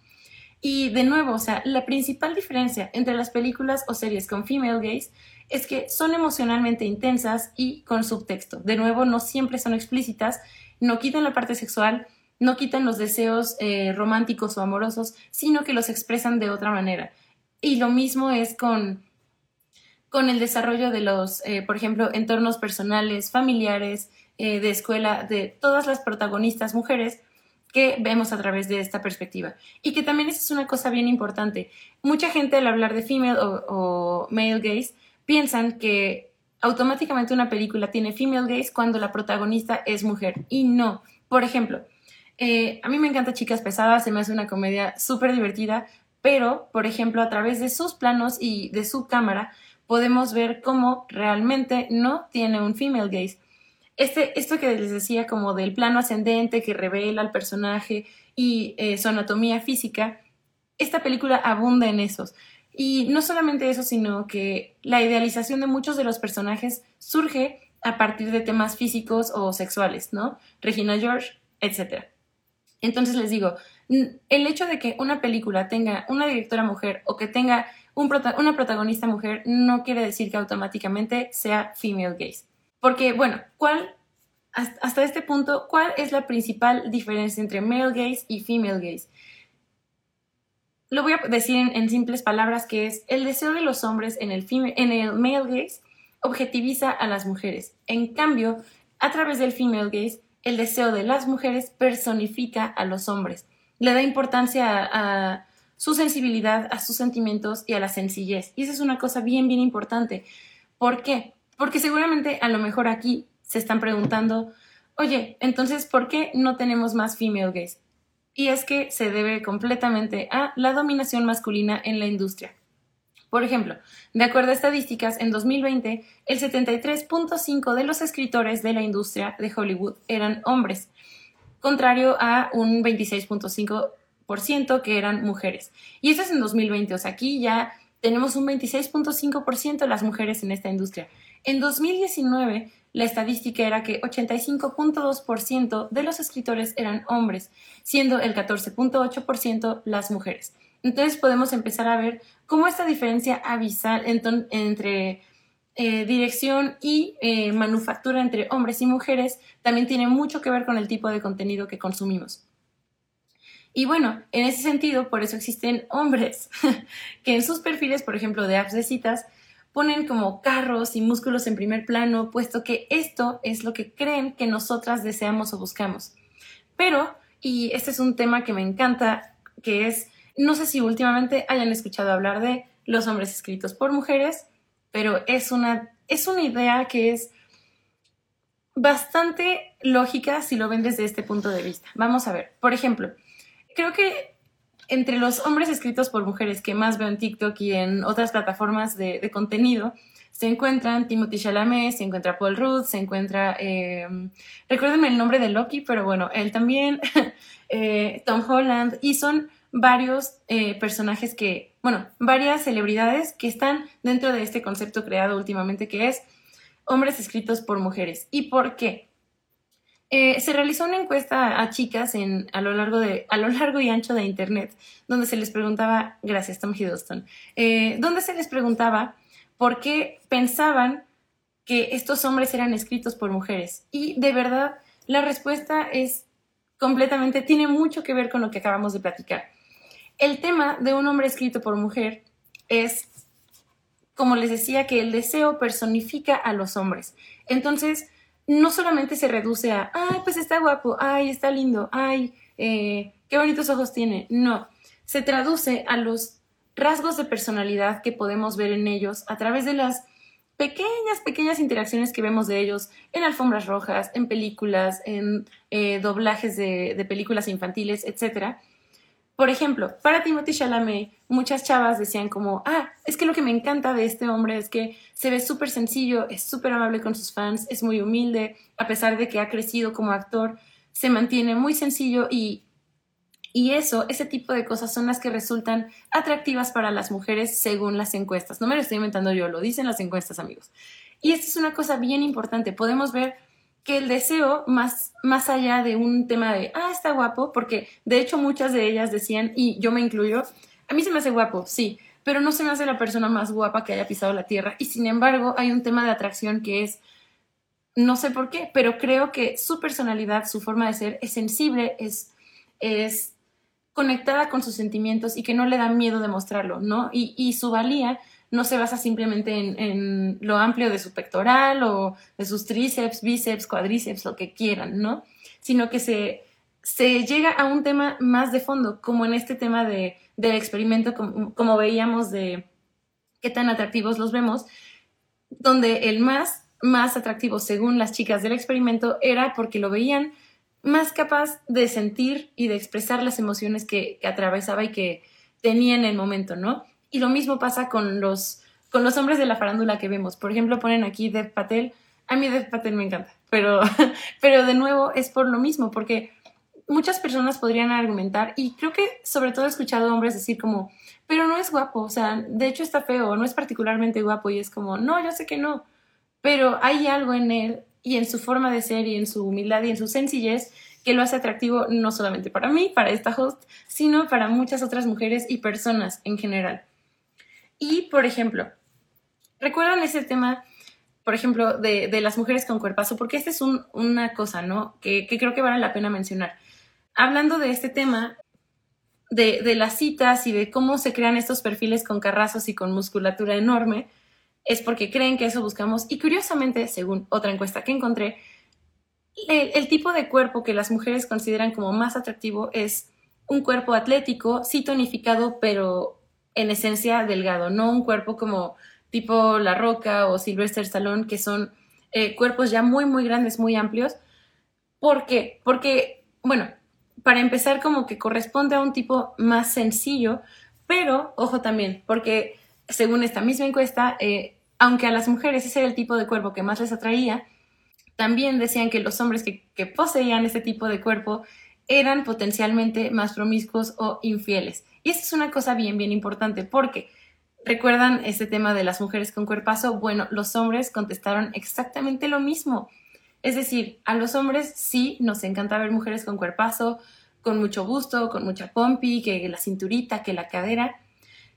Y de nuevo, o sea, la principal diferencia entre las películas o series con female gaze es que son emocionalmente intensas y con subtexto. De nuevo, no siempre son explícitas, no quitan la parte sexual, no quitan los deseos eh, románticos o amorosos, sino que los expresan de otra manera. Y lo mismo es con, con el desarrollo de los, eh, por ejemplo, entornos personales, familiares, eh, de escuela, de todas las protagonistas mujeres que vemos a través de esta perspectiva. Y que también esa es una cosa bien importante. Mucha gente al hablar de female o, male gaze piensan que automáticamente una película tiene female gaze cuando la protagonista es mujer. Y no. Por ejemplo, eh, a mí me encanta Chicas Pesadas, se me hace una comedia súper divertida, pero, por ejemplo, a través de sus planos y de su cámara, podemos ver cómo realmente no tiene un female gaze. Este, esto que les decía como del plano ascendente que revela al personaje y eh, su anatomía física, esta película abunda en esos. Y no solamente eso, sino que la idealización de muchos de los personajes surge a partir de temas físicos o sexuales, ¿no? Regina George, etc. Entonces les digo, el hecho de que una película tenga una directora mujer o que tenga una protagonista mujer no quiere decir que automáticamente sea female gaze. Porque, bueno, ¿cuál, hasta este punto, cuál es la principal diferencia entre male gaze y female gaze? Lo voy a decir en, simples palabras, que es el deseo de los hombres en el, male gaze objetiviza a las mujeres. En cambio, a través del female gaze, el deseo de las mujeres personifica a los hombres. Le da importancia a, su sensibilidad, a sus sentimientos y a la sencillez. Y esa es una cosa bien, bien importante. ¿Por qué? Porque seguramente a lo mejor aquí se están preguntando, oye, entonces, ¿por qué no tenemos más female gaze? Y es que se debe completamente a la dominación masculina en la industria. Por ejemplo, de acuerdo a estadísticas, en 2020 el 73.5 de los escritores de la industria de Hollywood eran hombres, contrario a un 26.5% que eran mujeres. Y eso es en 2020, o sea, aquí ya tenemos un 26.5% de las mujeres en esta industria. En 2019 la estadística era que 85.2% de los escritores eran hombres, siendo el 14.8% las mujeres. Entonces podemos empezar a ver cómo esta diferencia abisal entre eh, dirección y eh, manufactura entre hombres y mujeres también tiene mucho que ver con el tipo de contenido que consumimos. Y bueno, en ese sentido, por eso existen hombres que en sus perfiles, por ejemplo, de apps de citas, ponen como carros y músculos en primer plano, puesto que esto es lo que creen que nosotras deseamos o buscamos. Pero, y este es un tema que me encanta, que es no sé si últimamente hayan escuchado hablar de los hombres escritos por mujeres, pero es una, es una idea que es bastante lógica si lo ven desde este punto de vista. Vamos a ver, por ejemplo, creo que entre los hombres escritos por mujeres que más veo en TikTok y en otras plataformas de, contenido, se encuentran Timothy Chalamet, se encuentra Paul Rudd, se encuentra, eh, el nombre de Loki, pero bueno, él también, eh, Tom Holland, y son varios eh, personajes que, bueno, varias celebridades que están dentro de este concepto creado últimamente que es hombres escritos por mujeres. ¿Y por qué? Eh, se realizó una encuesta a chicas en, a, lo largo de, a lo largo y ancho de Internet, donde se les preguntaba, gracias Tom Hiddleston, eh, donde se les preguntaba por qué pensaban que estos hombres eran escritos por mujeres. Y de verdad, la respuesta es completamente, tiene mucho que ver con lo que acabamos de platicar. El tema de un hombre escrito por mujer es, como les decía, que el deseo personifica a los hombres. Entonces, no solamente se reduce a, ay, pues está guapo, ay, está lindo, ay, eh, qué bonitos ojos tiene. No, se traduce a los rasgos de personalidad que podemos ver en ellos a través de las pequeñas, pequeñas interacciones que vemos de ellos en alfombras rojas, en películas, en eh, doblajes de, de películas infantiles, etcétera por ejemplo, para Timothy Chalamet, muchas chavas decían como, ah, es que lo que me encanta de este hombre es que se ve súper sencillo, es súper amable con sus fans, es muy humilde, a pesar de que ha crecido como actor, se mantiene muy sencillo y, y eso, ese tipo de cosas son las que resultan atractivas para las mujeres según las encuestas. No me lo estoy inventando yo, lo dicen las encuestas, amigos. Y esto es una cosa bien importante. Podemos ver que el deseo, más, más allá de un tema de, ah, está guapo, porque de hecho muchas de ellas decían, y yo me incluyo, a mí se me hace guapo, sí, pero no se me hace la persona más guapa que haya pisado la tierra. Y sin embargo, hay un tema de atracción que es, no sé por qué, pero creo que su personalidad, su forma de ser es sensible, es, es conectada con sus sentimientos y que no le da miedo demostrarlo, ¿no? Y, y su valía no se basa simplemente en, lo amplio de su pectoral o de sus tríceps, bíceps, cuadríceps, lo que quieran, ¿no? Sino que se, se llega a un tema más de fondo, como en este tema de, del experimento, como, veíamos de qué tan atractivos los vemos, donde el más, más atractivo, según las chicas del experimento, era porque lo veían más capaz de sentir y de expresar las emociones que, que atravesaba y que tenía en el momento, ¿no? Y lo mismo pasa con los, con los hombres de la farándula que vemos. Por ejemplo, ponen aquí Dev Patel. A mí Dev Patel me encanta, pero, pero de nuevo es por lo mismo, porque muchas personas podrían argumentar, y creo que sobre todo he escuchado hombres decir como, pero no es guapo, o sea, de hecho está feo, no es particularmente guapo, y es como, no, yo sé que no, pero hay algo en él y en su forma de ser y en su humildad y en su sencillez que lo hace atractivo no solamente para mí, para esta host, sino para muchas otras mujeres y personas en general. Y, por ejemplo, ¿recuerdan ese tema, por ejemplo, de, las mujeres con cuerpazo? Porque esta es una cosa, ¿no? Que, que creo que vale la pena mencionar hablando de este tema, de, las citas y de cómo se crean estos perfiles con carrazos y con musculatura enorme, es porque creen que eso buscamos. Y curiosamente, según otra encuesta que encontré, el, tipo de cuerpo que las mujeres consideran como más atractivo es un cuerpo atlético, sí tonificado, pero en esencia delgado, no un cuerpo como tipo La Roca o Sylvester Stallone, que son eh, cuerpos ya muy, muy grandes, muy amplios. ¿Por qué? Porque, bueno, para empezar como que corresponde a un tipo más sencillo, pero ojo también, porque según esta misma encuesta, eh, aunque a las mujeres ese era el tipo de cuerpo que más les atraía, también decían que los hombres que, que poseían ese tipo de cuerpo eran potencialmente más promiscuos o infieles. Y esa es una cosa bien, bien importante, porque ¿recuerdan este tema de las mujeres con cuerpazo? Bueno, los hombres contestaron exactamente lo mismo. Es decir, a los hombres sí nos encanta ver mujeres con cuerpazo, con mucho gusto, con mucha pompi, que la cinturita, que la cadera.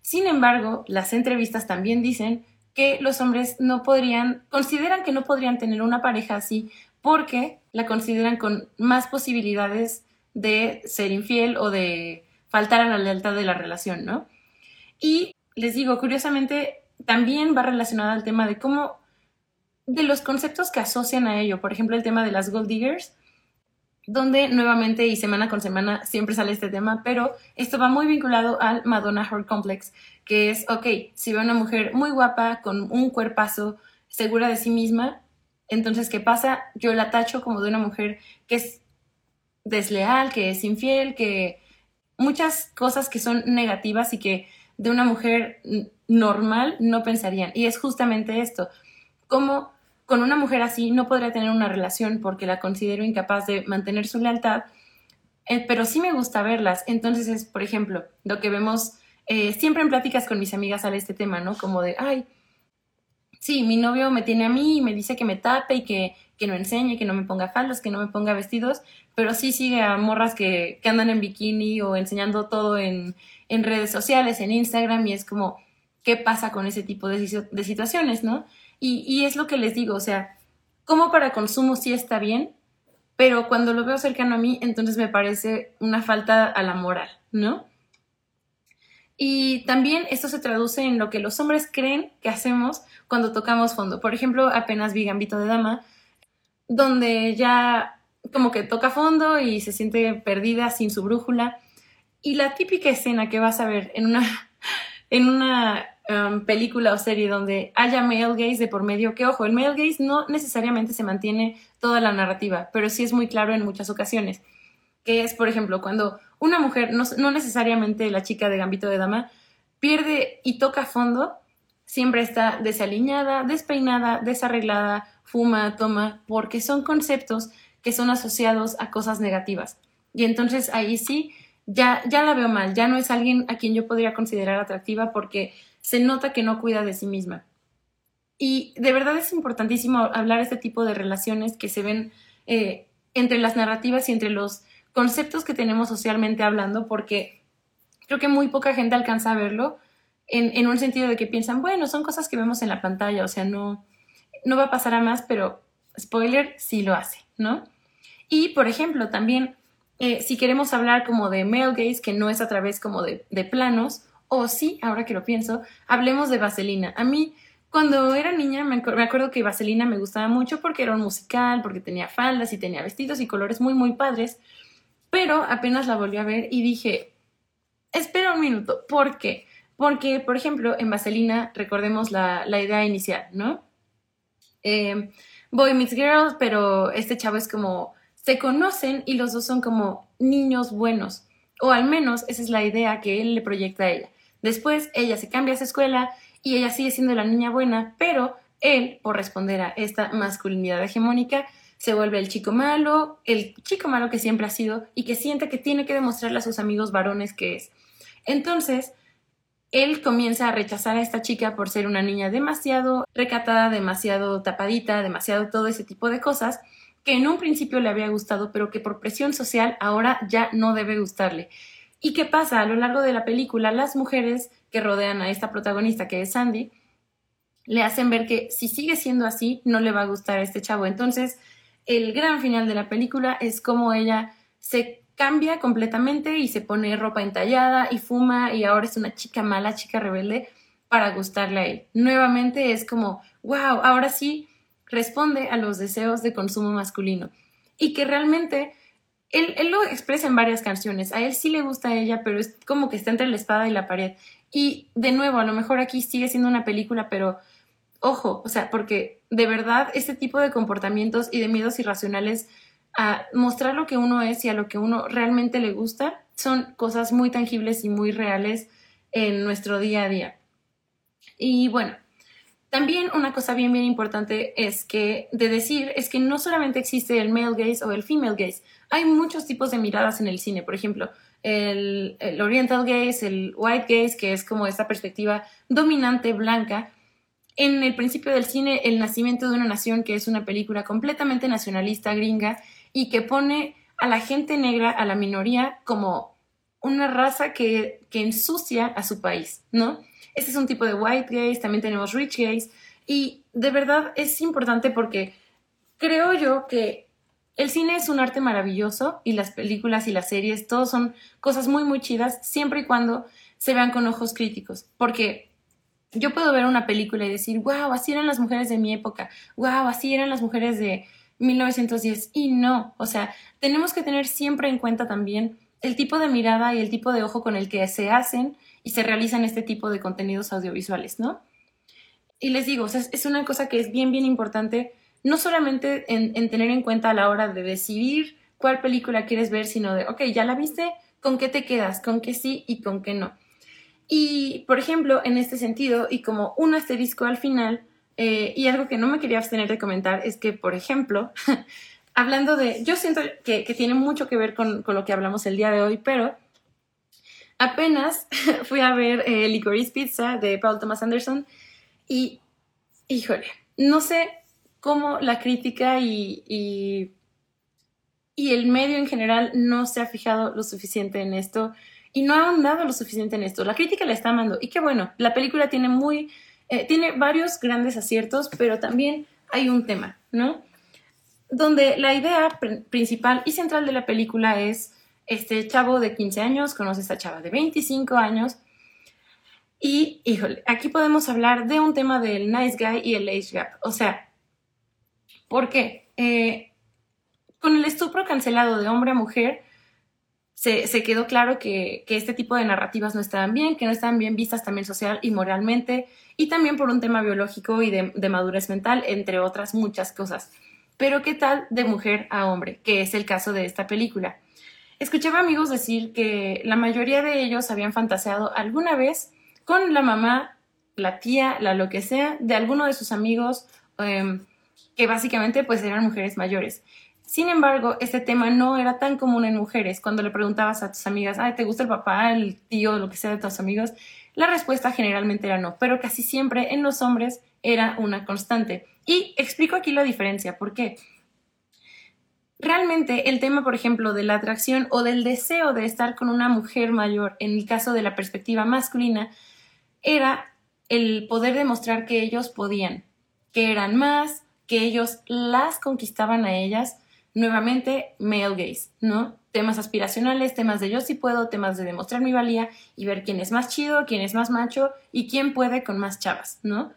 Sin embargo, las entrevistas también dicen que los hombres no podrían, consideran que no podrían tener una pareja así porque la consideran con más posibilidades de ser infiel o de faltar a la lealtad de la relación, ¿no? Y les digo, curiosamente, también va relacionada al tema de cómo de los conceptos que asocian a ello, por ejemplo, el tema de las gold diggers, donde nuevamente y semana con semana siempre sale este tema, pero esto va muy vinculado al Madonna Heart Complex, que es, ok, si veo una mujer muy guapa, con un cuerpazo, segura de sí misma, entonces, ¿qué pasa? Yo la tacho como de una mujer que es desleal, que es infiel, que muchas cosas que son negativas y que de una mujer normal no pensarían. Y es justamente esto, como con una mujer así no podría tener una relación porque la considero incapaz de mantener su lealtad, eh, pero sí me gusta verlas. Entonces es, por ejemplo, lo que vemos eh, siempre en pláticas con mis amigas sale este tema, ¿no? Como de, ay, sí, mi novio me tiene a mí y me dice que me tape y que, que no enseñe, que no me ponga faldas, que no me ponga vestidos, pero sí sigue a morras que, que andan en bikini o enseñando todo en, en, redes sociales, en Instagram, y es como, ¿qué pasa con ese tipo de, de situaciones, no? Y, es lo que les digo, o sea, como para consumo sí está bien, pero cuando lo veo cercano a mí, entonces me parece una falta a la moral, ¿no? Y también esto se traduce en lo que los hombres creen que hacemos cuando tocamos fondo. Por ejemplo, apenas vi Gambito de Dama, donde ya como que toca fondo y se siente perdida sin su brújula. Y la típica escena que vas a ver en una, en una Um, película o serie donde haya male gaze de por medio, que ojo, el male gaze no necesariamente se mantiene toda la narrativa, pero sí es muy claro en muchas ocasiones, que es, por ejemplo, cuando una mujer, no, no necesariamente la chica de Gambito de Dama, pierde y toca fondo, siempre está desaliñada, despeinada, desarreglada, fuma, toma, porque son conceptos que son asociados a cosas negativas. Y entonces ahí sí, ya, ya la veo mal, ya no es alguien a quien yo podría considerar atractiva porque se nota que no cuida de sí misma. Y de verdad es importantísimo hablar este tipo de relaciones que se ven eh, entre las narrativas y entre los conceptos que tenemos socialmente hablando, porque creo que muy poca gente alcanza a verlo en, un sentido de que piensan, bueno, son cosas que vemos en la pantalla, o sea, no, no va a pasar a más, pero spoiler, sí lo hace, ¿no? Y, por ejemplo, también, eh, si queremos hablar como de male gaze, que no es a través como de, planos, o sí, ahora que lo pienso, hablemos de Vaselina. A mí, cuando era niña, me, acuerdo que Vaselina me gustaba mucho porque era un musical, porque tenía faldas y tenía vestidos y colores muy, muy padres. Pero apenas la volví a ver y dije, espera un minuto, ¿por qué? Porque, por ejemplo, en Vaselina, recordemos la, idea inicial, ¿no? Eh, boy meets girl, pero este chavo es como, se conocen y los dos son como niños buenos. O al menos esa es la idea que él le proyecta a ella. Después ella se cambia a esa escuela y ella sigue siendo la niña buena, pero él, por responder a esta masculinidad hegemónica, se vuelve el chico malo, el chico malo que siempre ha sido y que siente que tiene que demostrarle a sus amigos varones que es. Entonces, él comienza a rechazar a esta chica por ser una niña demasiado recatada, demasiado tapadita, demasiado todo ese tipo de cosas que en un principio le había gustado, pero que por presión social ahora ya no debe gustarle. ¿Y qué pasa? A lo largo de la película, las mujeres que rodean a esta protagonista, que es Sandy, le hacen ver que si sigue siendo así, no le va a gustar a este chavo. Entonces, el gran final de la película es como ella se cambia completamente y se pone ropa entallada y fuma y ahora es una chica mala, chica rebelde para gustarle a él. Nuevamente es como, wow, ahora sí responde a los deseos de consumo masculino. Y que realmente él, él, lo expresa en varias canciones. A él sí le gusta a ella, pero es como que está entre la espada y la pared. Y de nuevo, a lo mejor aquí sigue siendo una película, pero ojo, o sea, porque de verdad este tipo de comportamientos y de miedos irracionales a mostrar lo que uno es y a lo que uno realmente le gusta son cosas muy tangibles y muy reales en nuestro día a día. Y bueno, también una cosa bien, bien importante es que de decir es que no solamente existe el male gaze o el female gaze, hay muchos tipos de miradas en el cine. Por ejemplo, el, el oriental gaze, el white gaze, que es como esta perspectiva dominante blanca, en el principio del cine El nacimiento de una nación, que es una película completamente nacionalista gringa y que pone a la gente negra, a la minoría, como una raza que, que ensucia a su país, ¿no? Este es un tipo de white gaze, también tenemos rich gaze, y de verdad es importante porque creo yo que el cine es un arte maravilloso y las películas y las series, todos son cosas muy, muy chidas, siempre y cuando se vean con ojos críticos, porque yo puedo ver una película y decir, wow, así eran las mujeres de mi época, wow, así eran las mujeres de 1910. Y no, o sea, tenemos que tener siempre en cuenta también el tipo de mirada y el tipo de ojo con el que se hacen y se realizan este tipo de contenidos audiovisuales, ¿no? Y les digo, o sea, es una cosa que es bien, bien importante, no solamente en, en tener en cuenta a la hora de decidir cuál película quieres ver, sino de, ok, ya la viste, ¿con qué te quedas? ¿Con qué sí y con qué no? Y, por ejemplo, en este sentido, y como un asterisco al final, eh, y algo que no me quería abstener de comentar es que, por ejemplo, hablando de, yo siento que, tiene mucho que ver con, lo que hablamos el día de hoy, pero apenas fui a ver eh, Licorice Pizza de Paul Thomas Anderson y, híjole, no sé cómo la crítica y, y, y el medio en general no se ha fijado lo suficiente en esto y no ha ahondado lo suficiente en esto. La crítica la está amando y qué bueno, la película tiene muy, eh, tiene varios grandes aciertos, pero también hay un tema, ¿no? Donde la idea principal y central de la película es este chavo de 15 años conoce a esta chava de 25 años y, híjole, aquí podemos hablar de un tema del nice guy y el age gap. O sea, ¿por qué? Eh, con el estupro cancelado de hombre a mujer, se, quedó claro que, este tipo de narrativas no estaban bien, que no estaban bien vistas también social y moralmente, y también por un tema biológico y de, madurez mental, entre otras muchas cosas. Pero ¿qué tal de mujer a hombre? Que es el caso de esta película. Escuchaba amigos decir que la mayoría de ellos habían fantaseado alguna vez con la mamá, la tía, la lo que sea, de alguno de sus amigos, em, que básicamente pues eran mujeres mayores. Sin embargo, este tema no era tan común en mujeres. Cuando le preguntabas a tus amigas, Ay, ¿te gusta el papá, el tío, lo que sea de tus amigos? La respuesta generalmente era no, pero casi siempre en los hombres era una constante. Y explico aquí la diferencia. ¿Por qué? Realmente el tema, por ejemplo, de la atracción o del deseo de estar con una mujer mayor, en el caso de la perspectiva masculina, era el poder demostrar que ellos podían, que eran más, que ellos las conquistaban a ellas nuevamente male gaze, ¿no? Temas aspiracionales, temas de yo sí puedo, temas de demostrar mi valía y ver quién es más chido, quién es más macho y quién puede con más chavas, ¿no?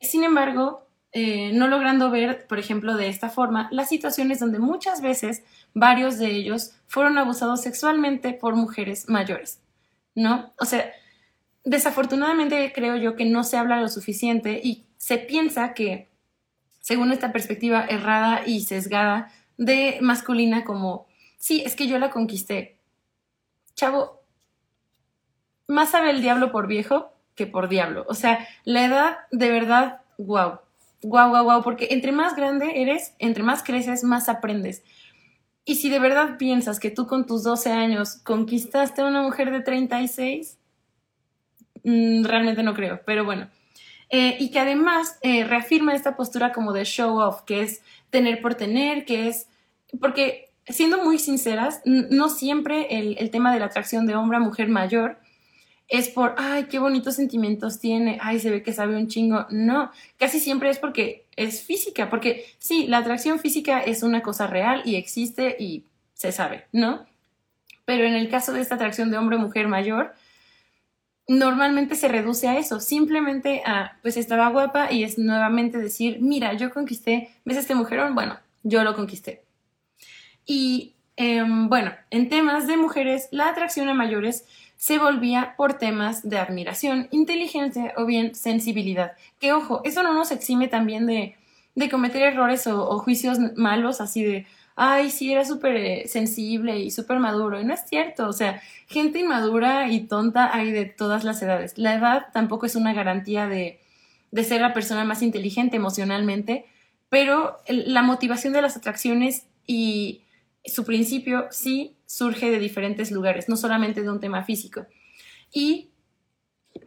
Sin embargo, eh, no logrando ver, por ejemplo, de esta forma, las situaciones donde muchas veces varios de ellos fueron abusados sexualmente por mujeres mayores, ¿no? O sea, desafortunadamente creo yo que no se habla lo suficiente y se piensa que, según esta perspectiva errada y sesgada de masculina como, sí, es que yo la conquisté. Chavo, más sabe el diablo por viejo que por diablo. O sea, la edad de verdad, wow. Wow, wow, wow, porque entre más grande eres, entre más creces, más aprendes. Y si de verdad piensas que tú con tus 12 años conquistaste a una mujer de 36, mm, realmente no creo, pero bueno. Eh, y que además eh, reafirma esta postura como de show off, que es tener por tener, que es, porque siendo muy sinceras, no siempre el, el tema de la atracción de hombre a mujer mayor es por, ay, qué bonitos sentimientos tiene, ay, se ve que sabe un chingo. No, casi siempre es porque es física, porque sí, la atracción física es una cosa real y existe y se sabe, ¿no? Pero en el caso de esta atracción de hombre-mujer mayor, normalmente se reduce a eso, simplemente a, pues estaba guapa y es nuevamente decir, mira, yo conquisté, ¿ves este mujerón? Bueno, yo lo conquisté. Y em, bueno, en temas de mujeres, la atracción a mayores se volvía por temas de admiración, inteligencia o bien sensibilidad. Que ojo, eso no nos exime también de, de cometer errores o, juicios malos así de, ay, sí, era súper eh, sensible y súper maduro. Y no es cierto, o sea, gente inmadura y tonta hay de todas las edades. La edad tampoco es una garantía de, de ser la persona más inteligente emocionalmente, pero la motivación de las atracciones y su principio sí surge de diferentes lugares, no solamente de un tema físico. Y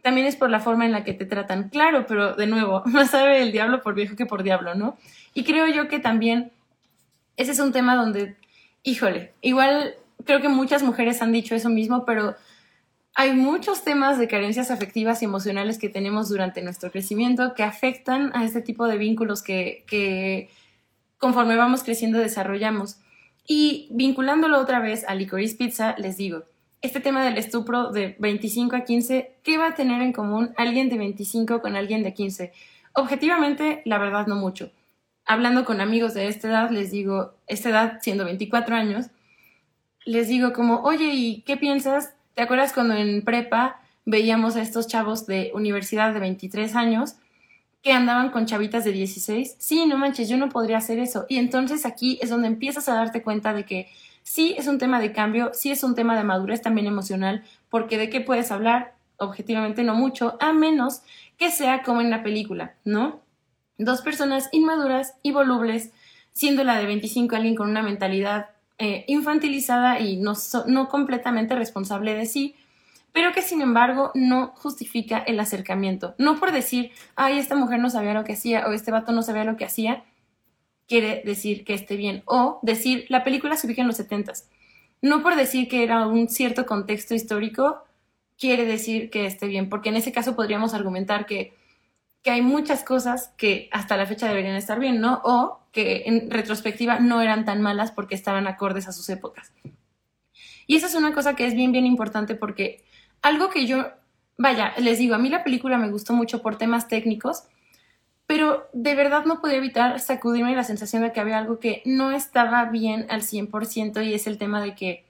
también es por la forma en la que te tratan. Claro, pero de nuevo, más sabe el diablo por viejo que por diablo, ¿no? Y creo yo que también ese es un tema donde, híjole, igual creo que muchas mujeres han dicho eso mismo, pero hay muchos temas de carencias afectivas y emocionales que tenemos durante nuestro crecimiento que afectan a este tipo de vínculos que, que conforme vamos creciendo desarrollamos. Y vinculándolo otra vez a Licorice Pizza, les digo, este tema del estupro de 25 a 15, ¿qué va a tener en común alguien de 25 con alguien de 15? Objetivamente, la verdad, no mucho. Hablando con amigos de esta edad, les digo, esta edad siendo 24 años, les digo como, oye, ¿y qué piensas? ¿Te acuerdas cuando en prepa veíamos a estos chavos de universidad de 23 años que andaban con chavitas de 16, sí, no manches, yo no podría hacer eso. Y entonces aquí es donde empiezas a darte cuenta de que sí es un tema de cambio, sí es un tema de madurez también emocional, porque de qué puedes hablar, objetivamente no mucho, a menos que sea como en la película, ¿no? Dos personas inmaduras y volubles, siendo la de 25 alguien con una mentalidad eh, infantilizada y no, no completamente responsable de sí, pero que sin embargo no justifica el acercamiento. No por decir, ay, esta mujer no sabía lo que hacía o este vato no sabía lo que hacía, quiere decir que esté bien. O decir, la película se ubica en los setentas. No por decir que era un cierto contexto histórico, quiere decir que esté bien, porque en ese caso podríamos argumentar que, que hay muchas cosas que hasta la fecha deberían estar bien, ¿no? O que en retrospectiva no eran tan malas porque estaban acordes a sus épocas. Y esa es una cosa que es bien, bien importante porque algo que yo, vaya, les digo, a mí la película me gustó mucho por temas técnicos, pero de verdad no podía evitar sacudirme la sensación de que había algo que no estaba bien al 100% y es el tema de que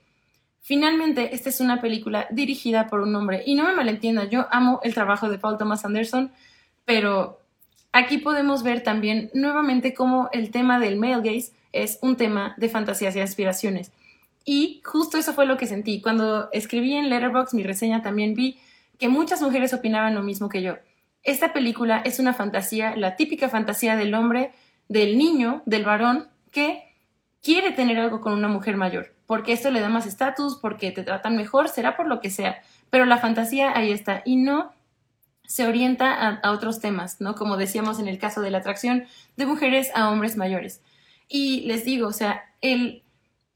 finalmente esta es una película dirigida por un hombre. Y no me malentienda, yo amo el trabajo de Paul Thomas Anderson, pero aquí podemos ver también nuevamente cómo el tema del male gaze es un tema de fantasías y aspiraciones. Y justo eso fue lo que sentí. Cuando escribí en Letterboxd mi reseña también vi que muchas mujeres opinaban lo mismo que yo. Esta película es una fantasía, la típica fantasía del hombre, del niño, del varón, que quiere tener algo con una mujer mayor, porque esto le da más estatus, porque te tratan mejor, será por lo que sea, pero la fantasía ahí está y no se orienta a, otros temas, ¿no? Como decíamos en el caso de la atracción de mujeres a hombres mayores. Y les digo, o sea, el,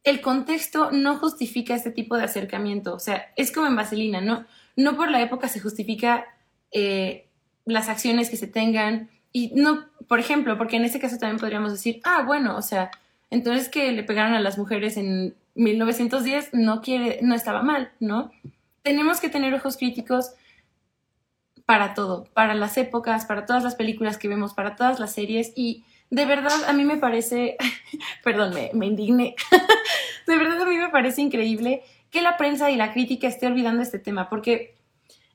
el contexto no justifica este tipo de acercamiento. O sea, es como en Vaselina, ¿no? No por la época se justifica eh, las acciones que se tengan. Y no, por ejemplo, porque en este caso también podríamos decir, ah, bueno, o sea, entonces que le pegaron a las mujeres en 1910 no quiere, no estaba mal, ¿no? Tenemos que tener ojos críticos para todo, para las épocas, para todas las películas que vemos, para todas las series y de verdad a mí me parece, perdón, me, indigné, de verdad a mí me parece increíble que la prensa y la crítica esté olvidando este tema, porque,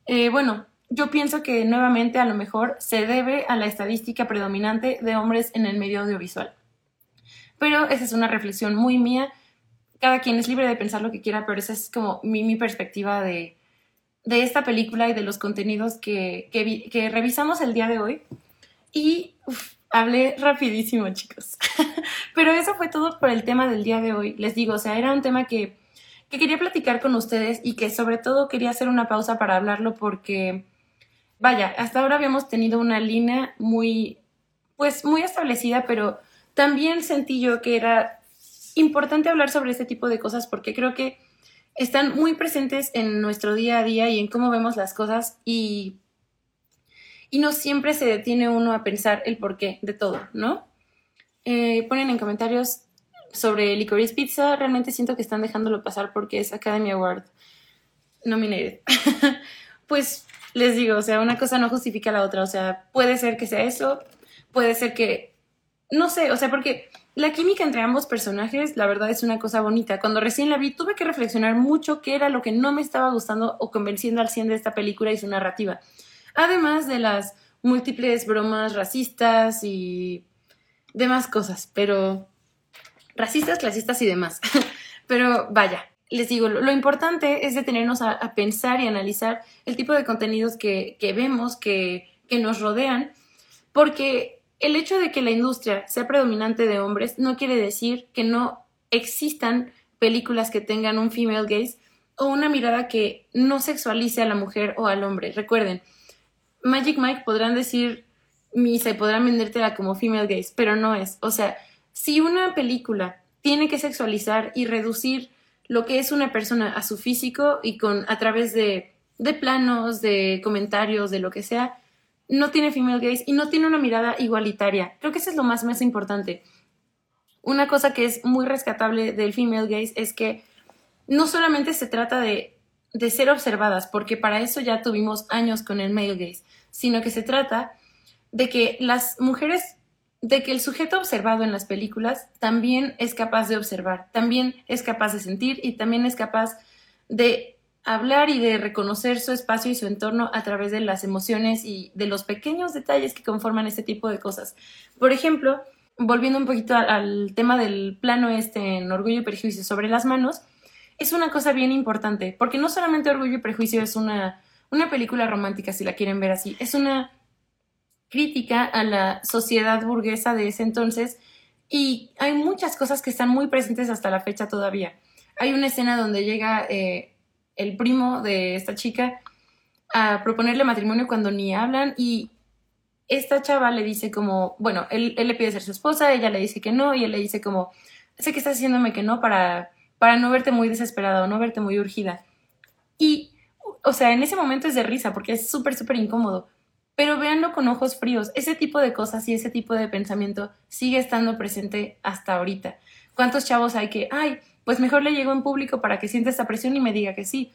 eh, bueno, yo pienso que nuevamente a lo mejor se debe a la estadística predominante de hombres en el medio audiovisual. Pero esa es una reflexión muy mía. Cada quien es libre de pensar lo que quiera, pero esa es como mi, mi perspectiva de, de esta película y de los contenidos que, que, revisamos el día de hoy. Y hablé rapidísimo, chicos. Pero eso fue todo por el tema del día de hoy. Les digo, o sea, era un tema que, que quería platicar con ustedes y que sobre todo quería hacer una pausa para hablarlo porque, vaya, hasta ahora habíamos tenido una línea muy, pues muy establecida, pero también sentí yo que era importante hablar sobre este tipo de cosas porque creo que están muy presentes en nuestro día a día y en cómo vemos las cosas y, y no siempre se detiene uno a pensar el porqué de todo, ¿no? Eh, ponen en comentarios sobre Licorice Pizza, realmente siento que están dejándolo pasar porque es Academy Award nominated. pues les digo, o sea, una cosa no justifica la otra, o sea, puede ser que sea eso, puede ser que, no sé, o sea, porque la química entre ambos personajes, la verdad, es una cosa bonita. Cuando recién la vi, tuve que reflexionar mucho qué era lo que no me estaba gustando o convenciendo al 100 de esta película y su narrativa. Además de las múltiples bromas racistas y demás cosas, pero racistas, clasistas y demás. pero vaya, les digo, lo, importante es detenernos a, a, pensar y analizar el tipo de contenidos que, vemos, que nos rodean, porque el hecho de que la industria sea predominante de hombres no quiere decir que no existan películas que tengan un female gaze o una mirada que no sexualice a la mujer o al hombre. Recuerden, Magic Mike podrán decir misa y podrán vendértela como female gaze, pero no es. O sea, si una película tiene que sexualizar y reducir lo que es una persona a su físico y con a través de, de planos, de comentarios, de lo que sea, no tiene female gaze y no tiene una mirada igualitaria. Creo que eso es lo más, más importante. Una cosa que es muy rescatable del female gaze es que no solamente se trata de, de ser observadas, porque para eso ya tuvimos años con el male gaze, sino que se trata de que las mujeres, de que el sujeto observado en las películas también es capaz de observar, también es capaz de sentir y también es capaz de hablar y de reconocer su espacio y su entorno a través de las emociones y de los pequeños detalles que conforman este tipo de cosas. Por ejemplo, volviendo un poquito al, tema del plano este en Orgullo y Prejuicio sobre las manos, es una cosa bien importante, porque no solamente Orgullo y Prejuicio es una, una película romántica, si la quieren ver así, es una crítica a la sociedad burguesa de ese entonces y hay muchas cosas que están muy presentes hasta la fecha todavía. Hay una escena donde llega eh, el primo de esta chica a proponerle matrimonio cuando ni hablan y esta chava le dice como, bueno, él, le pide ser su esposa, ella le dice que no y él le dice como, sé que estás haciéndome que no para, para no verte muy desesperada o no verte muy urgida. Y, o sea, en ese momento es de risa porque es súper, súper incómodo. Pero véanlo con ojos fríos. Ese tipo de cosas y ese tipo de pensamiento sigue estando presente hasta ahorita. ¿Cuántos chavos hay que, ay, pues mejor le llego en público para que sienta esta presión y me diga que sí.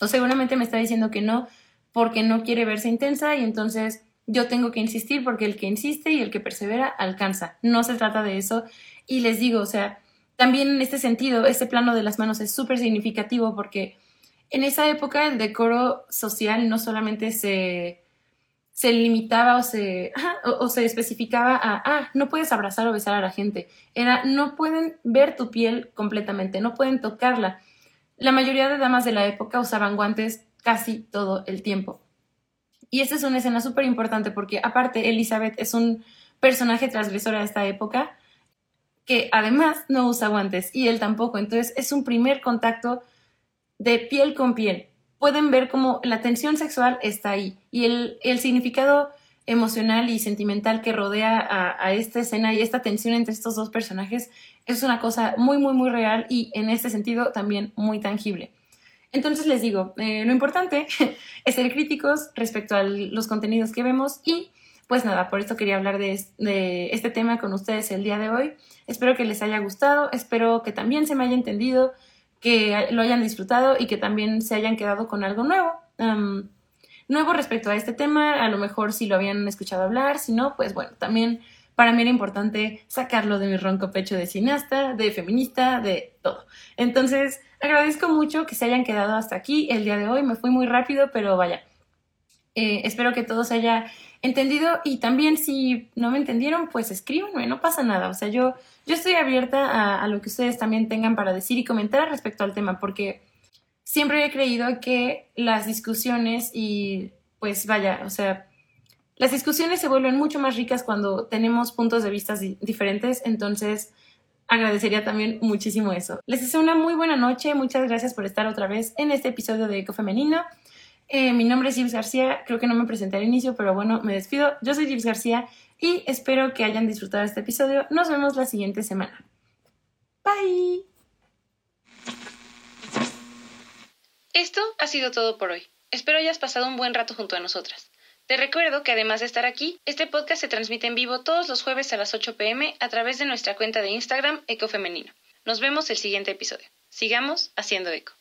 O seguramente me está diciendo que no porque no quiere verse intensa y entonces yo tengo que insistir porque el que insiste y el que persevera alcanza. No se trata de eso. Y les digo, o sea, también en este sentido, este plano de las manos es súper significativo porque en esa época el decoro social no solamente se se limitaba o se, o, se especificaba a, ah, no puedes abrazar o besar a la gente. Era, no pueden ver tu piel completamente, no pueden tocarla. La mayoría de damas de la época usaban guantes casi todo el tiempo. Y esta es una escena súper importante porque aparte Elizabeth es un personaje transgresor a esta época que además no usa guantes y él tampoco. Entonces es un primer contacto de piel con piel pueden ver cómo la tensión sexual está ahí y el, el significado emocional y sentimental que rodea a, esta escena y esta tensión entre estos dos personajes es una cosa muy, muy, muy real y en este sentido también muy tangible. Entonces les digo, eh, lo importante es ser críticos respecto a los contenidos que vemos y pues nada, por esto quería hablar de, de, este tema con ustedes el día de hoy. Espero que les haya gustado, espero que también se me haya entendido, que lo hayan disfrutado y que también se hayan quedado con algo nuevo. nuevo respecto a este tema, a lo mejor si lo habían escuchado hablar, si no, pues bueno, también para mí era importante sacarlo de mi ronco pecho de cineasta, de feminista, de todo. Entonces, agradezco mucho que se hayan quedado hasta aquí el día de hoy. Me fui muy rápido, pero vaya. Eh, espero que todo se haya entendido y también si no me entendieron, pues escríbanme, no pasa nada. O sea, yo, yo estoy abierta a, lo que ustedes también tengan para decir y comentar respecto al tema, porque siempre he creído que las discusiones y pues vaya, o sea, las discusiones se vuelven mucho más ricas cuando tenemos puntos de vista diferentes, entonces agradecería también muchísimo eso. Les deseo una muy buena noche, muchas gracias por estar otra vez en este episodio de Eco Femenino. Eh, mi nombre es Gibbs García, creo que no me presenté al inicio, pero bueno, me despido. Yo soy Gibbs García y espero que hayan disfrutado este episodio. Nos vemos la siguiente semana. Bye. Esto ha sido todo por hoy. Espero hayas pasado un buen rato junto a nosotras. Te recuerdo que además de estar aquí, este podcast se transmite en vivo todos los jueves a las 8 pm a través de nuestra cuenta de Instagram Ecofemenino. Nos vemos el siguiente episodio. Sigamos haciendo eco.